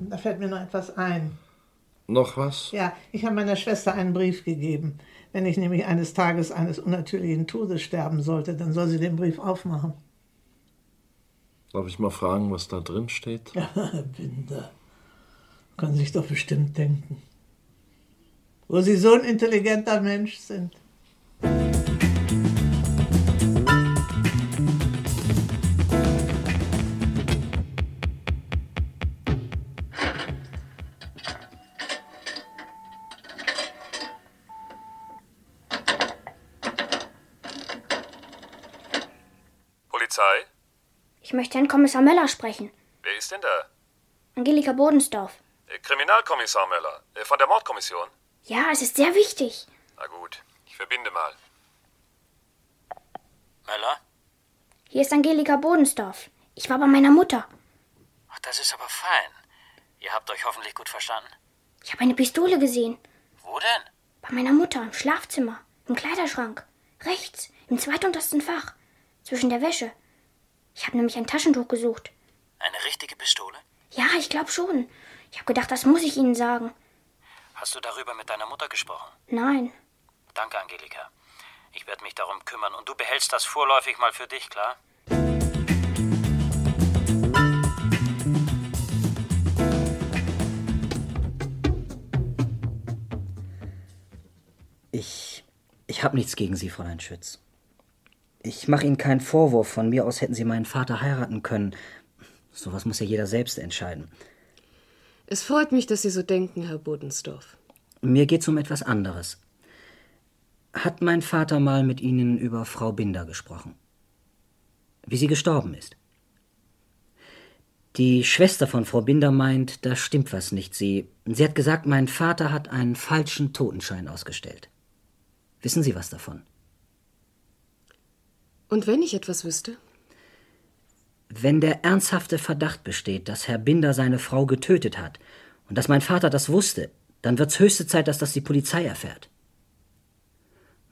da fällt mir noch etwas ein. Noch was? Ja, ich habe meiner Schwester einen Brief gegeben. Wenn ich nämlich eines Tages eines unnatürlichen Todes sterben sollte, dann soll sie den Brief aufmachen. Darf ich mal fragen, was da drin steht? Ja, Herr Binder. Können sich doch bestimmt denken. Wo Sie so ein intelligenter Mensch sind. Möchte Herrn Kommissar Möller sprechen. Wer ist denn da? Angelika Bodensdorf. Äh, Kriminalkommissar Möller. Äh, von der Mordkommission. Ja, es ist sehr wichtig. Na gut, ich verbinde mal. Möller? Hier ist Angelika Bodensdorf. Ich war bei meiner Mutter. Ach, das ist aber fein. Ihr habt euch hoffentlich gut verstanden. Ich habe eine Pistole gesehen. Wo denn? Bei meiner Mutter im Schlafzimmer. Im Kleiderschrank. Rechts, im zweituntersten Fach. Zwischen der Wäsche. Ich habe nämlich ein Taschentuch gesucht. Eine richtige Pistole? Ja, ich glaube schon. Ich habe gedacht, das muss ich Ihnen sagen. Hast du darüber mit deiner Mutter gesprochen? Nein. Danke, Angelika. Ich werde mich darum kümmern und du behältst das vorläufig mal für dich, klar? Ich. Ich habe nichts gegen Sie, Fräulein Schütz. Ich mache Ihnen keinen Vorwurf. Von mir aus hätten Sie meinen Vater heiraten können. Sowas muss ja jeder selbst entscheiden. Es freut mich, dass Sie so denken, Herr Bodensdorf. Mir geht's um etwas anderes. Hat mein Vater mal mit Ihnen über Frau Binder gesprochen? Wie sie gestorben ist? Die Schwester von Frau Binder meint, da stimmt was nicht. Sie, sie hat gesagt, mein Vater hat einen falschen Totenschein ausgestellt. Wissen Sie was davon? Und wenn ich etwas wüsste? Wenn der ernsthafte Verdacht besteht, dass Herr Binder seine Frau getötet hat und dass mein Vater das wusste, dann wird's höchste Zeit, dass das die Polizei erfährt.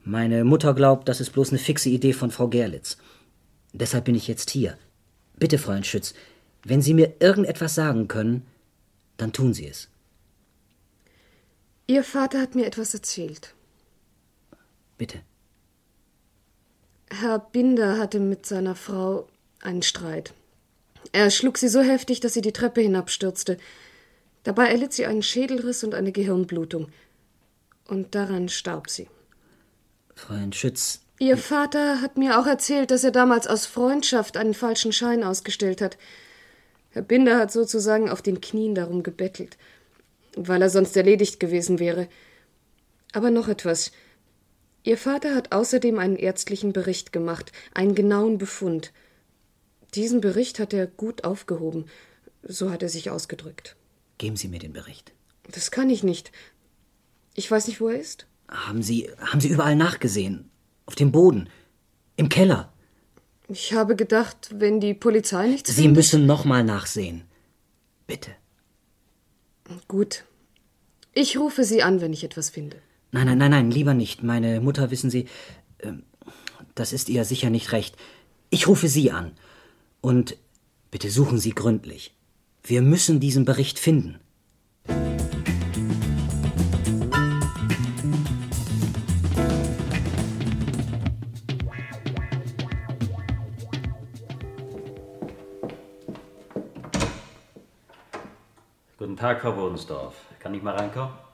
Meine Mutter glaubt, das ist bloß eine fixe Idee von Frau Gerlitz. Deshalb bin ich jetzt hier. Bitte, Fräulein Schütz, Wenn Sie mir irgendetwas sagen können, dann tun Sie es. Ihr Vater hat mir etwas erzählt. Bitte. Herr Binder hatte mit seiner Frau einen Streit. Er schlug sie so heftig, dass sie die Treppe hinabstürzte. Dabei erlitt sie einen Schädelriss und eine Gehirnblutung. Und daran starb sie. Fräulein Schütz, Ihr Vater hat mir auch erzählt, dass er damals aus Freundschaft einen falschen Schein ausgestellt hat. Herr Binder hat sozusagen auf den Knien darum gebettelt, weil er sonst erledigt gewesen wäre. Aber noch etwas. Ihr Vater hat außerdem einen ärztlichen Bericht gemacht, einen genauen Befund. Diesen Bericht hat er gut aufgehoben, so hat er sich ausgedrückt. geben Sie mir den Bericht. Das kann ich nicht. Ich weiß nicht, wo er ist. Haben Sie, haben Sie überall nachgesehen? Auf dem Boden? Im Keller? Ich habe gedacht, wenn die Polizei nichts Sie findet- müssen nochmal nachsehen. Bitte. Gut. Ich rufe Sie an, wenn ich etwas finde. Nein, nein, nein, nein, lieber nicht. Meine Mutter, wissen Sie, ähm, das ist ihr sicher nicht recht. Ich rufe Sie an. Und bitte suchen Sie gründlich. Wir müssen diesen Bericht finden. Guten Tag, Frau Bodensdorf. Kann ich mal reinkommen?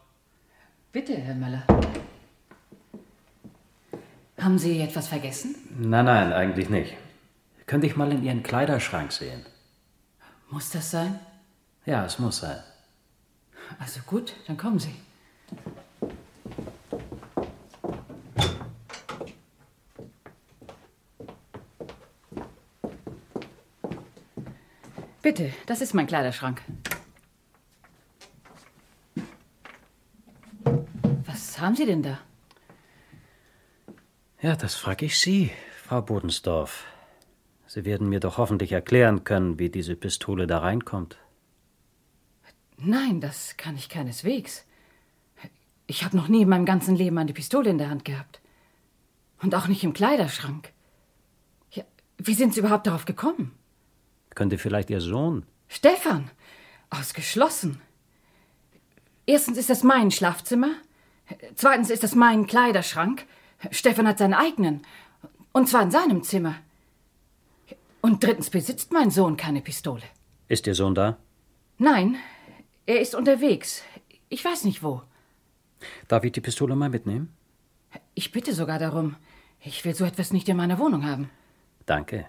Bitte, Herr Möller. Haben Sie etwas vergessen? Nein, nein, eigentlich nicht. Könnte ich mal in Ihren Kleiderschrank sehen? Muss das sein? Ja, es muss sein. Also gut, dann kommen Sie. Bitte, das ist mein Kleiderschrank. Was haben Sie denn da? Ja, das frage ich Sie, Frau Bodensdorf. Sie werden mir doch hoffentlich erklären können, wie diese Pistole da reinkommt. Nein, das kann ich keineswegs. Ich habe noch nie in meinem ganzen Leben eine Pistole in der Hand gehabt. Und auch nicht im Kleiderschrank. Ja, wie sind Sie überhaupt darauf gekommen? Könnte vielleicht Ihr Sohn? Stefan, ausgeschlossen. Erstens ist das mein Schlafzimmer. Zweitens ist das mein Kleiderschrank. Stefan hat seinen eigenen. Und zwar in seinem Zimmer. Und drittens besitzt mein Sohn keine Pistole. Ist Ihr Sohn da? Nein, er ist unterwegs. Ich weiß nicht wo. Darf ich die Pistole mal mitnehmen? Ich bitte sogar darum. Ich will so etwas nicht in meiner Wohnung haben. Danke.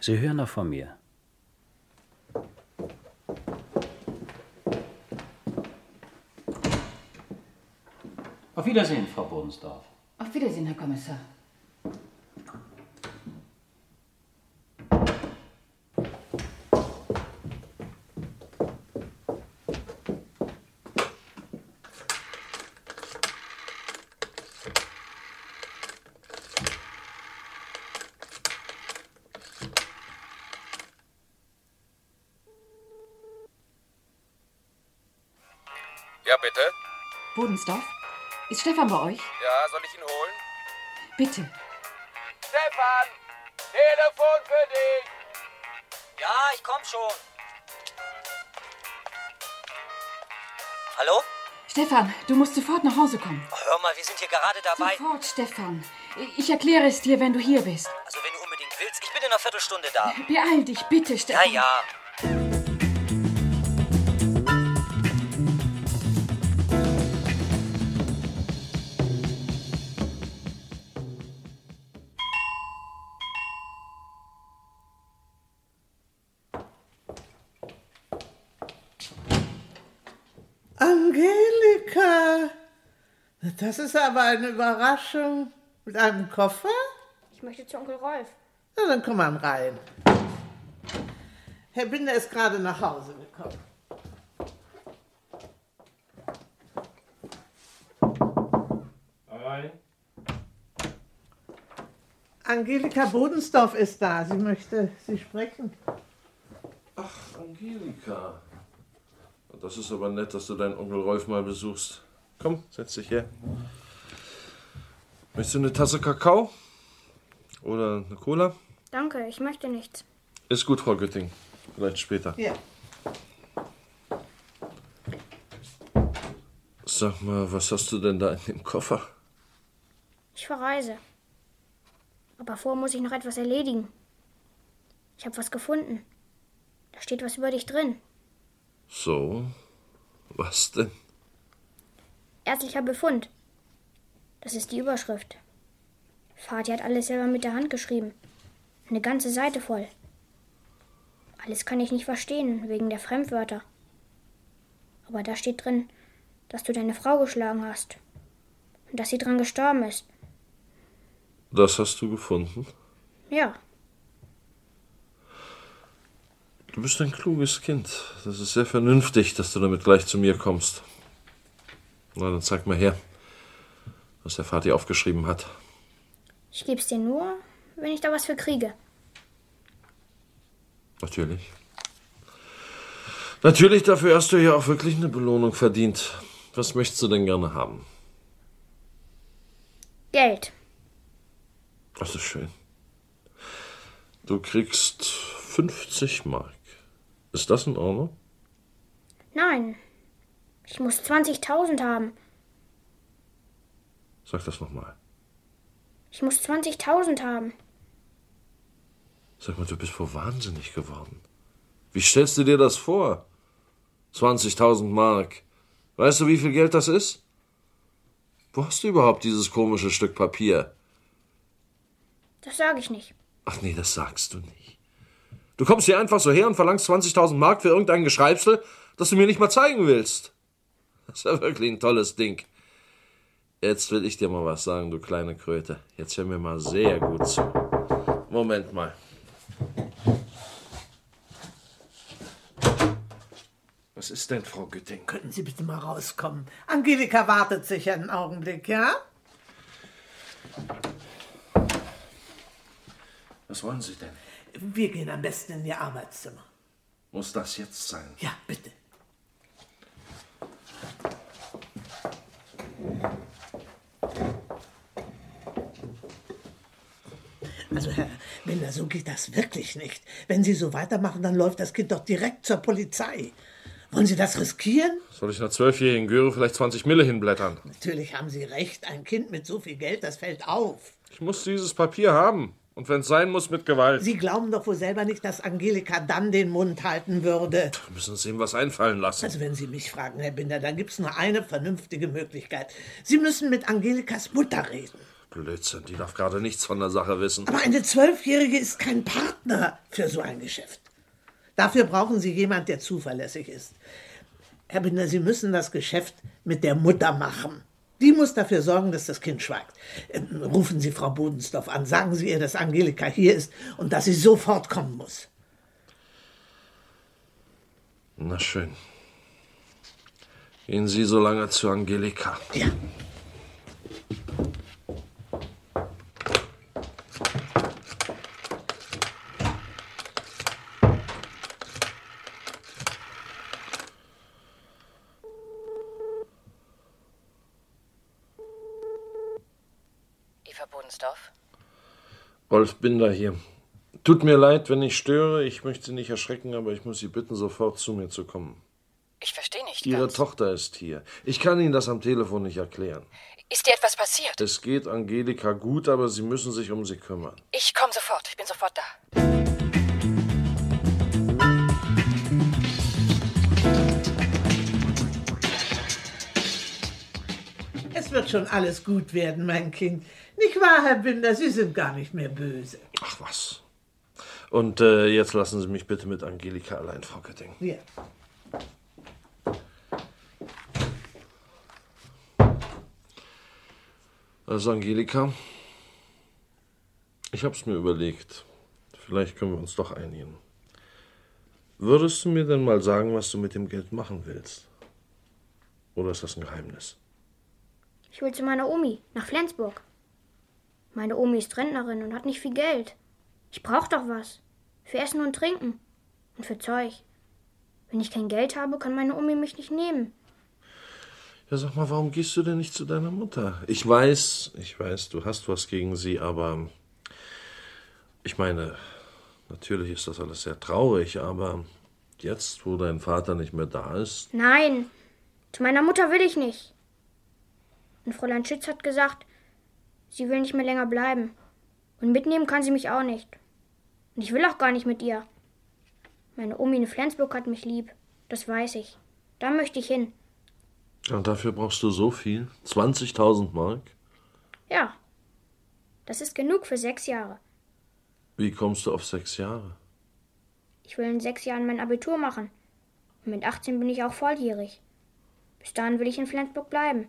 Sie hören noch von mir. Auf Wiedersehen, Frau Bodensdorf. Auf Wiedersehen, Herr Kommissar. Ja, bitte? Bodensdorf? Ist Stefan bei euch? Ja, soll ich ihn holen? Bitte. Stefan! Telefon für dich! Ja, ich komm schon. Hallo? Stefan, du musst sofort nach Hause kommen. Hör mal, wir sind hier gerade dabei. Sofort, Stefan. Ich erkläre es dir, wenn du hier bist. Also, wenn du unbedingt willst, ich bin in einer Viertelstunde da. Beeil dich, bitte, Ja, Stefan. ja. Angelika! Das ist aber eine Überraschung. Mit einem Koffer? Ich möchte zu Onkel Rolf. Na, dann komm mal rein. Herr Binder ist gerade nach Hause gekommen. Rein. Angelika Bodensdorf ist da. Sie möchte Sie sprechen. Ach, Angelika. Das ist aber nett, dass du deinen Onkel Rolf mal besuchst. Komm, setz dich her. Möchtest du eine Tasse Kakao? Oder eine Cola? Danke, ich möchte nichts. Ist gut, Frau Götting. Vielleicht später. Ja. Sag mal, was hast du denn da in dem Koffer? Ich verreise. Aber vorher muss ich noch etwas erledigen. Ich habe was gefunden. Da steht was über dich drin. So. Was denn? Ärztlicher Befund. Das ist die Überschrift. Vati hat alles selber mit der Hand geschrieben. Eine ganze Seite voll. Alles kann ich nicht verstehen, wegen der Fremdwörter. Aber da steht drin, dass du deine Frau geschlagen hast. Und dass sie dran gestorben ist. Das hast du gefunden? Ja, Du bist ein kluges Kind. Das ist sehr vernünftig, dass du damit gleich zu mir kommst. Na, dann zeig mal her, was der Vati aufgeschrieben hat. ich geb's dir nur, wenn ich da was für kriege. Natürlich. Natürlich, dafür hast du ja auch wirklich eine Belohnung verdient. Was möchtest du denn gerne haben? Geld. Das ist schön. Du kriegst 50 Mark. Ist das in Ordnung? Nein. Ich muss 20.000 haben. Sag das nochmal. Ich muss 20.000 haben. Sag mal, du bist wohl wahnsinnig geworden. Wie stellst du dir das vor? 20.000 Mark. Weißt du, wie viel Geld das ist? Wo hast du überhaupt dieses komische Stück Papier? Das sage ich nicht. Ach nee, das sagst du nicht. Du kommst hier einfach so her und verlangst 20.000 Mark für irgendein Geschreibsel, das du mir nicht mal zeigen willst. Das ist ja wirklich ein tolles Ding. Jetzt will ich dir mal was sagen, du kleine Kröte. Jetzt hör mir mal sehr gut zu. Moment mal. Was ist denn, Frau Gütting? Könnten Sie bitte mal rauskommen? Angelika wartet sich einen Augenblick, ja? Was wollen Sie denn? Wir gehen am besten in Ihr Arbeitszimmer. Muss das jetzt sein? Ja, bitte. Also, Herr Binder, so geht das wirklich nicht. Wenn Sie so weitermachen, dann läuft das Kind doch direkt zur Polizei. Wollen Sie das riskieren? Soll ich einer zwölfjährigen Göre vielleicht 20 Mille hinblättern? Natürlich haben Sie recht. Ein Kind mit so viel Geld, das fällt auf. Ich muss dieses Papier haben. Und wenn es sein muss, mit Gewalt. Sie glauben doch wohl selber nicht, dass Angelika dann den Mund halten würde. Wir müssen uns ihm was einfallen lassen. Also wenn Sie mich fragen, Herr Binder, dann gibt es nur eine vernünftige Möglichkeit. Sie müssen mit Angelikas Mutter reden. Blödsinn, die darf gerade nichts von der Sache wissen. Aber eine Zwölfjährige ist kein Partner für so ein Geschäft. Dafür brauchen Sie jemand, der zuverlässig ist. Herr Binder, Sie müssen das Geschäft mit der Mutter machen. Die muss dafür sorgen, dass das Kind schweigt. Ähm, Rufen Sie Frau Bodensdorf an. Sagen Sie ihr, dass Angelika hier ist und dass sie sofort kommen muss. Na schön. Gehen Sie so lange zu Angelika. Ja. Eva Bodensdorf? Rolf Binder hier. Tut mir leid, wenn ich störe. Ich möchte Sie nicht erschrecken, aber ich muss Sie bitten, sofort zu mir zu kommen. Ich verstehe nicht Ihre ganz. Tochter ist hier. Ich kann Ihnen das am Telefon nicht erklären. Ist dir etwas passiert? Es geht Angelika gut, aber Sie müssen sich um sie kümmern. Ich komme sofort. Ich bin sofort da. Wird schon alles gut werden, mein Kind. Nicht wahr, Herr Binder? Sie sind gar nicht mehr böse. Ach was. Und äh, jetzt lassen Sie mich bitte mit Angelika allein, Frau Kötting. Ja. Also Angelika, ich hab's mir überlegt. Vielleicht können wir uns doch einigen. Würdest du mir denn mal sagen, was du mit dem Geld machen willst? Oder ist das ein Geheimnis? Ich will zu meiner Omi, nach Flensburg. Meine Omi ist Rentnerin und hat nicht viel Geld. Ich brauch doch was. Für Essen und Trinken. Und für Zeug. Wenn ich kein Geld habe, kann meine Omi mich nicht nehmen. Ja, sag mal, warum gehst du denn nicht zu deiner Mutter? Ich weiß, ich weiß, du hast was gegen sie, aber ich meine, Natürlich ist das alles sehr traurig, aber jetzt, wo dein Vater nicht mehr da ist, Nein, zu meiner Mutter will ich nicht. Und Fräulein Schütz hat gesagt, sie will nicht mehr länger bleiben. Und mitnehmen kann sie mich auch nicht. Und ich will auch gar nicht mit ihr. Meine Omi in Flensburg hat mich lieb. Das weiß ich. Da möchte ich hin. und dafür brauchst du so viel? 20.000 Mark? Ja. Das ist genug für sechs Jahre. Wie kommst du auf sechs Jahre? Ich will in sechs Jahren mein Abitur machen. Und mit 18 bin ich auch volljährig. Bis dahin will ich in Flensburg bleiben.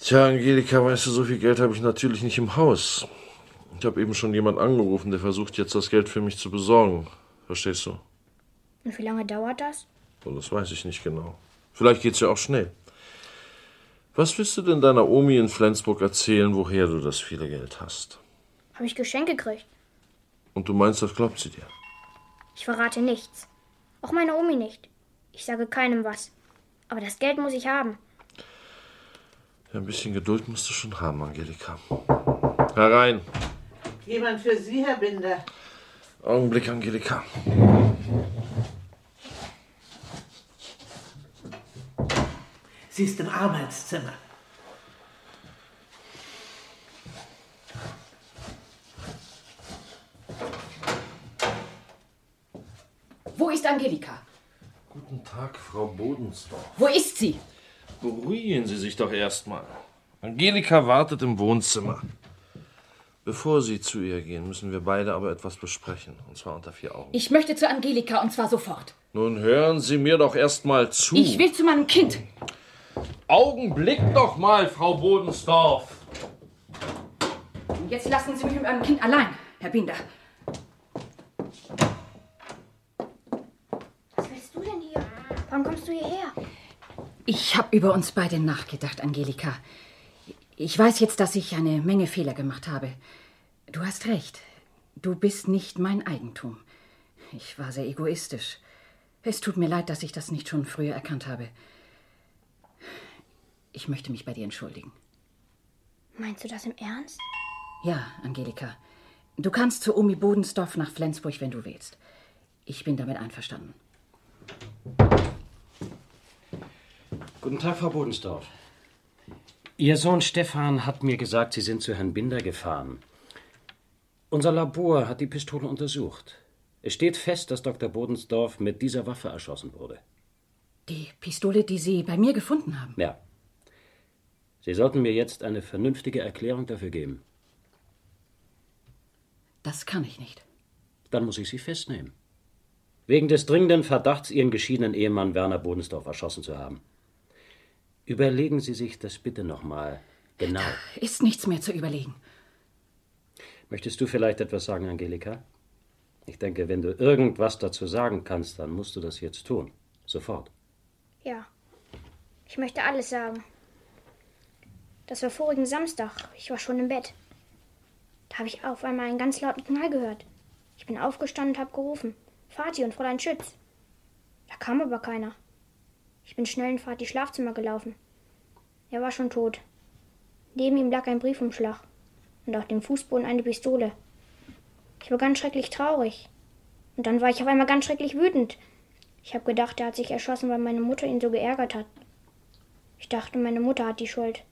Tja, Angelika, weißt du, so viel Geld habe ich natürlich nicht im Haus. Ich habe eben schon jemand angerufen, der versucht jetzt das Geld für mich zu besorgen. Verstehst du? Und wie lange dauert das? Oh, das weiß ich nicht genau. Vielleicht geht's ja auch schnell. Was willst du denn deiner Omi in Flensburg erzählen, woher du das viele Geld hast? Habe ich Geschenke gekriegt. Und du meinst, das glaubt sie dir? Ich verrate nichts. Auch meine Omi nicht. Ich sage keinem was. Aber das Geld muss ich haben. Ein bisschen Geduld musst du schon haben, Angelika. Herein. Jemand für Sie, Herr Binder. Augenblick, Angelika. Sie ist im Arbeitszimmer. Wo ist Angelika? Guten Tag, Frau Bodensdorf. Wo ist sie? Beruhigen Sie sich doch erstmal. Angelika wartet im Wohnzimmer. Bevor Sie zu ihr gehen, müssen wir beide aber etwas besprechen. Und zwar unter vier Augen. Ich möchte zu Angelika und zwar sofort. Nun hören Sie mir doch erstmal zu. Ich will zu meinem Kind. Augenblick doch mal, Frau Bodensdorf. Jetzt lassen Sie mich mit meinem Kind allein, Herr Binder. Ich habe über uns beide nachgedacht, Angelika. Ich weiß jetzt, dass ich eine Menge Fehler gemacht habe. Du hast recht. Du bist nicht mein Eigentum. Ich war sehr egoistisch. Es tut mir leid, dass ich das nicht schon früher erkannt habe. Ich möchte mich bei dir entschuldigen. Meinst du das im Ernst? Ja, Angelika. Du kannst zu Omi Bodensdorf nach Flensburg, wenn du willst. Ich bin damit einverstanden. Guten Tag, Frau Bodensdorf. Ihr Sohn Stefan hat mir gesagt, Sie sind zu Herrn Binder gefahren. Unser Labor hat die Pistole untersucht. Es steht fest, dass Dr. Bodensdorf mit dieser Waffe erschossen wurde. Die Pistole, die Sie bei mir gefunden haben. Ja. Sie sollten mir jetzt eine vernünftige Erklärung dafür geben. Das kann ich nicht. Dann muss ich Sie festnehmen. Wegen des dringenden Verdachts, Ihren geschiedenen Ehemann Werner Bodensdorf erschossen zu haben. Überlegen Sie sich das bitte nochmal genau. Ist nichts mehr zu überlegen. Möchtest du vielleicht etwas sagen, Angelika? Ich denke, wenn du irgendwas dazu sagen kannst, dann musst du das jetzt tun. Sofort. Ja. Ich möchte alles sagen. Das war vorigen Samstag. Ich war schon im Bett. Da habe ich auf einmal einen ganz lauten Knall gehört. Ich bin aufgestanden und habe gerufen. Vati und Fräulein Schütz. Da kam aber keiner. Ich bin schnell in Vatis Schlafzimmer gelaufen. Er war schon tot. Neben ihm lag ein Briefumschlag und auf dem Fußboden eine Pistole. Ich war ganz schrecklich traurig. Und dann war ich auf einmal ganz schrecklich wütend. Ich habe gedacht, er hat sich erschossen, weil meine Mutter ihn so geärgert hat. Ich dachte, meine Mutter hat die Schuld.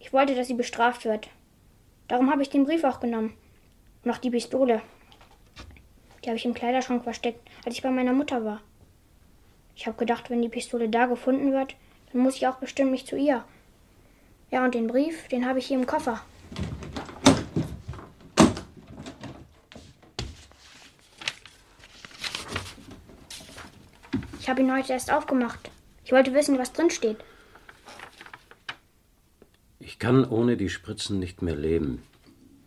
Ich wollte, dass sie bestraft wird. Darum habe ich den Brief auch genommen. Und auch die Pistole. Die habe ich im Kleiderschrank versteckt, als ich bei meiner Mutter war. Ich habe gedacht, wenn die Pistole da gefunden wird, dann muss ich auch bestimmt mich zu ihr. Ja, und den Brief, den habe ich hier im Koffer. Ich habe ihn heute erst aufgemacht. Ich wollte wissen, was drin steht. Ich kann ohne die Spritzen nicht mehr leben.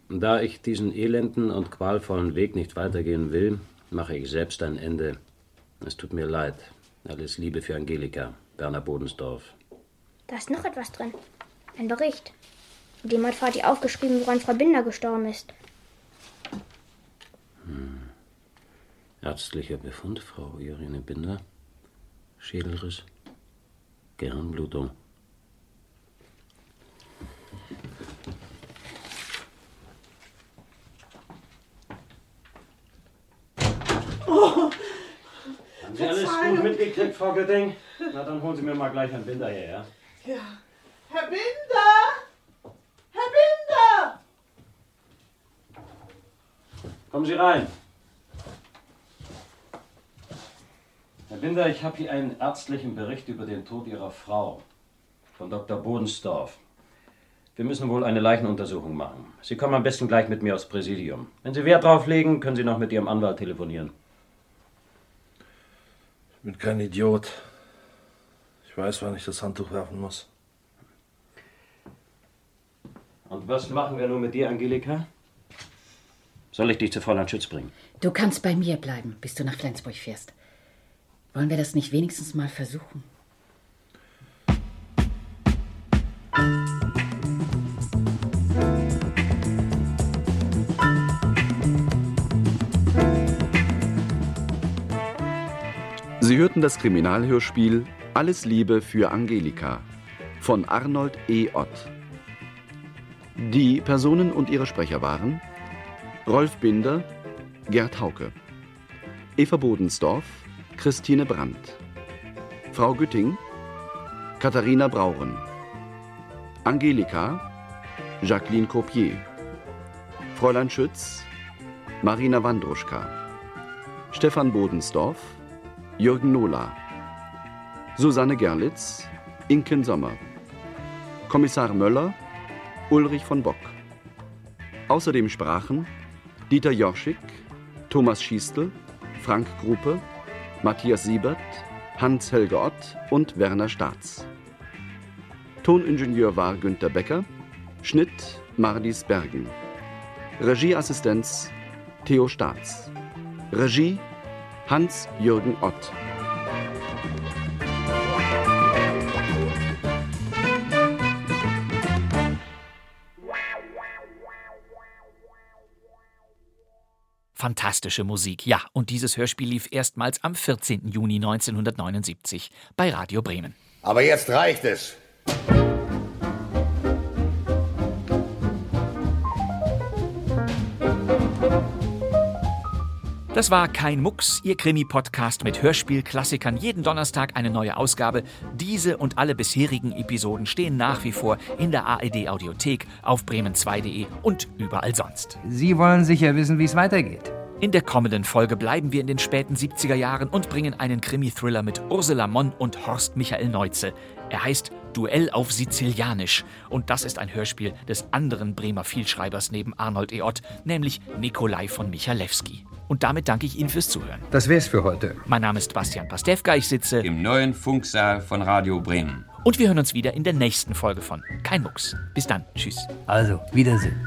Da ich diesen elenden und qualvollen Weg nicht weitergehen will, mache ich selbst ein Ende. Es tut mir leid. Alles Liebe für Angelika, Werner Bodensdorf. Da ist noch etwas drin. Ein Bericht. In dem hat Vati aufgeschrieben, woran Frau Binder gestorben ist. Hm. Ärztlicher Befund, Frau Irene Binder. Schädelriss. Gehirnblutung. Oh, Haben Sie alles gut mitgekriegt, Frau Götting? Na, dann holen Sie mir mal gleich einen Binder her, ja? ja. Herr Binder! Herr Binder! Kommen Sie rein. Herr Binder, ich habe hier einen ärztlichen Bericht über den Tod Ihrer Frau. Von Dr. Bodensdorf. Wir müssen wohl eine Leichenuntersuchung machen. Sie kommen am besten gleich mit mir aufs Präsidium. Wenn Sie Wert drauf legen, können Sie noch mit Ihrem Anwalt telefonieren. Ich bin kein Idiot. Ich weiß, wann ich das Handtuch werfen muss. Und was machen wir nun mit dir, Angelika? Soll ich dich zu Fräulein Schütz bringen? Du kannst bei mir bleiben, bis du nach Flensburg fährst. Wollen wir das nicht wenigstens mal versuchen? Sie hörten das Kriminalhörspiel Alles Liebe für Angelika von Arnold E. Ott. Die Personen und ihre Sprecher waren Rolf Binder, Gerd Hauke, Eva Bodensdorf, Christine Brandt, Frau Gütting, Katharina Brauren, Angelika, Jacqueline Copier, Fräulein Schütz, Marina Wandruschka, Stefan Bodensdorf, Jürgen Nola, Susanne Gerlitz, Inken Sommer, Kommissar Möller, Ulrich von Bock. Außerdem sprachen Dieter Jorschig, Thomas Schiestl, Frank Gruppe, Matthias Siebert, Hans-Helge Ott und Werner Staats. Toningenieur war Günter Becker, Schnitt Mardis Bergen. Regieassistenz Theo Staats. Regie Hans-Jürgen Ott. Fantastische Musik, ja, und dieses Hörspiel lief erstmals am 14. Juni 1979 bei Radio Bremen. Aber jetzt reicht es. Das war kein Mucks, Ihr Krimi-Podcast mit Hörspielklassikern. Jeden Donnerstag eine neue Ausgabe. Diese und alle bisherigen Episoden stehen nach wie vor in der ARD-Audiothek, auf bremen2.de und überall sonst. Sie wollen sicher wissen, wie es weitergeht. In der kommenden Folge bleiben wir in den späten 70er Jahren und bringen einen Krimi-Thriller mit Ursula Monn und Horst Michael Neuze. Er heißt Duell auf Sizilianisch. Und das ist ein Hörspiel des anderen Bremer Vielschreibers neben Arnold E. Ott, nämlich Nikolai von Michalewski. Und damit danke ich Ihnen fürs Zuhören. Das wär's für heute. Mein Name ist Bastian Pastewka, ich sitze im neuen Funksaal von Radio Bremen. Und wir hören uns wieder in der nächsten Folge von Kein Mucks. Bis dann. Tschüss. Also, Wiedersehen.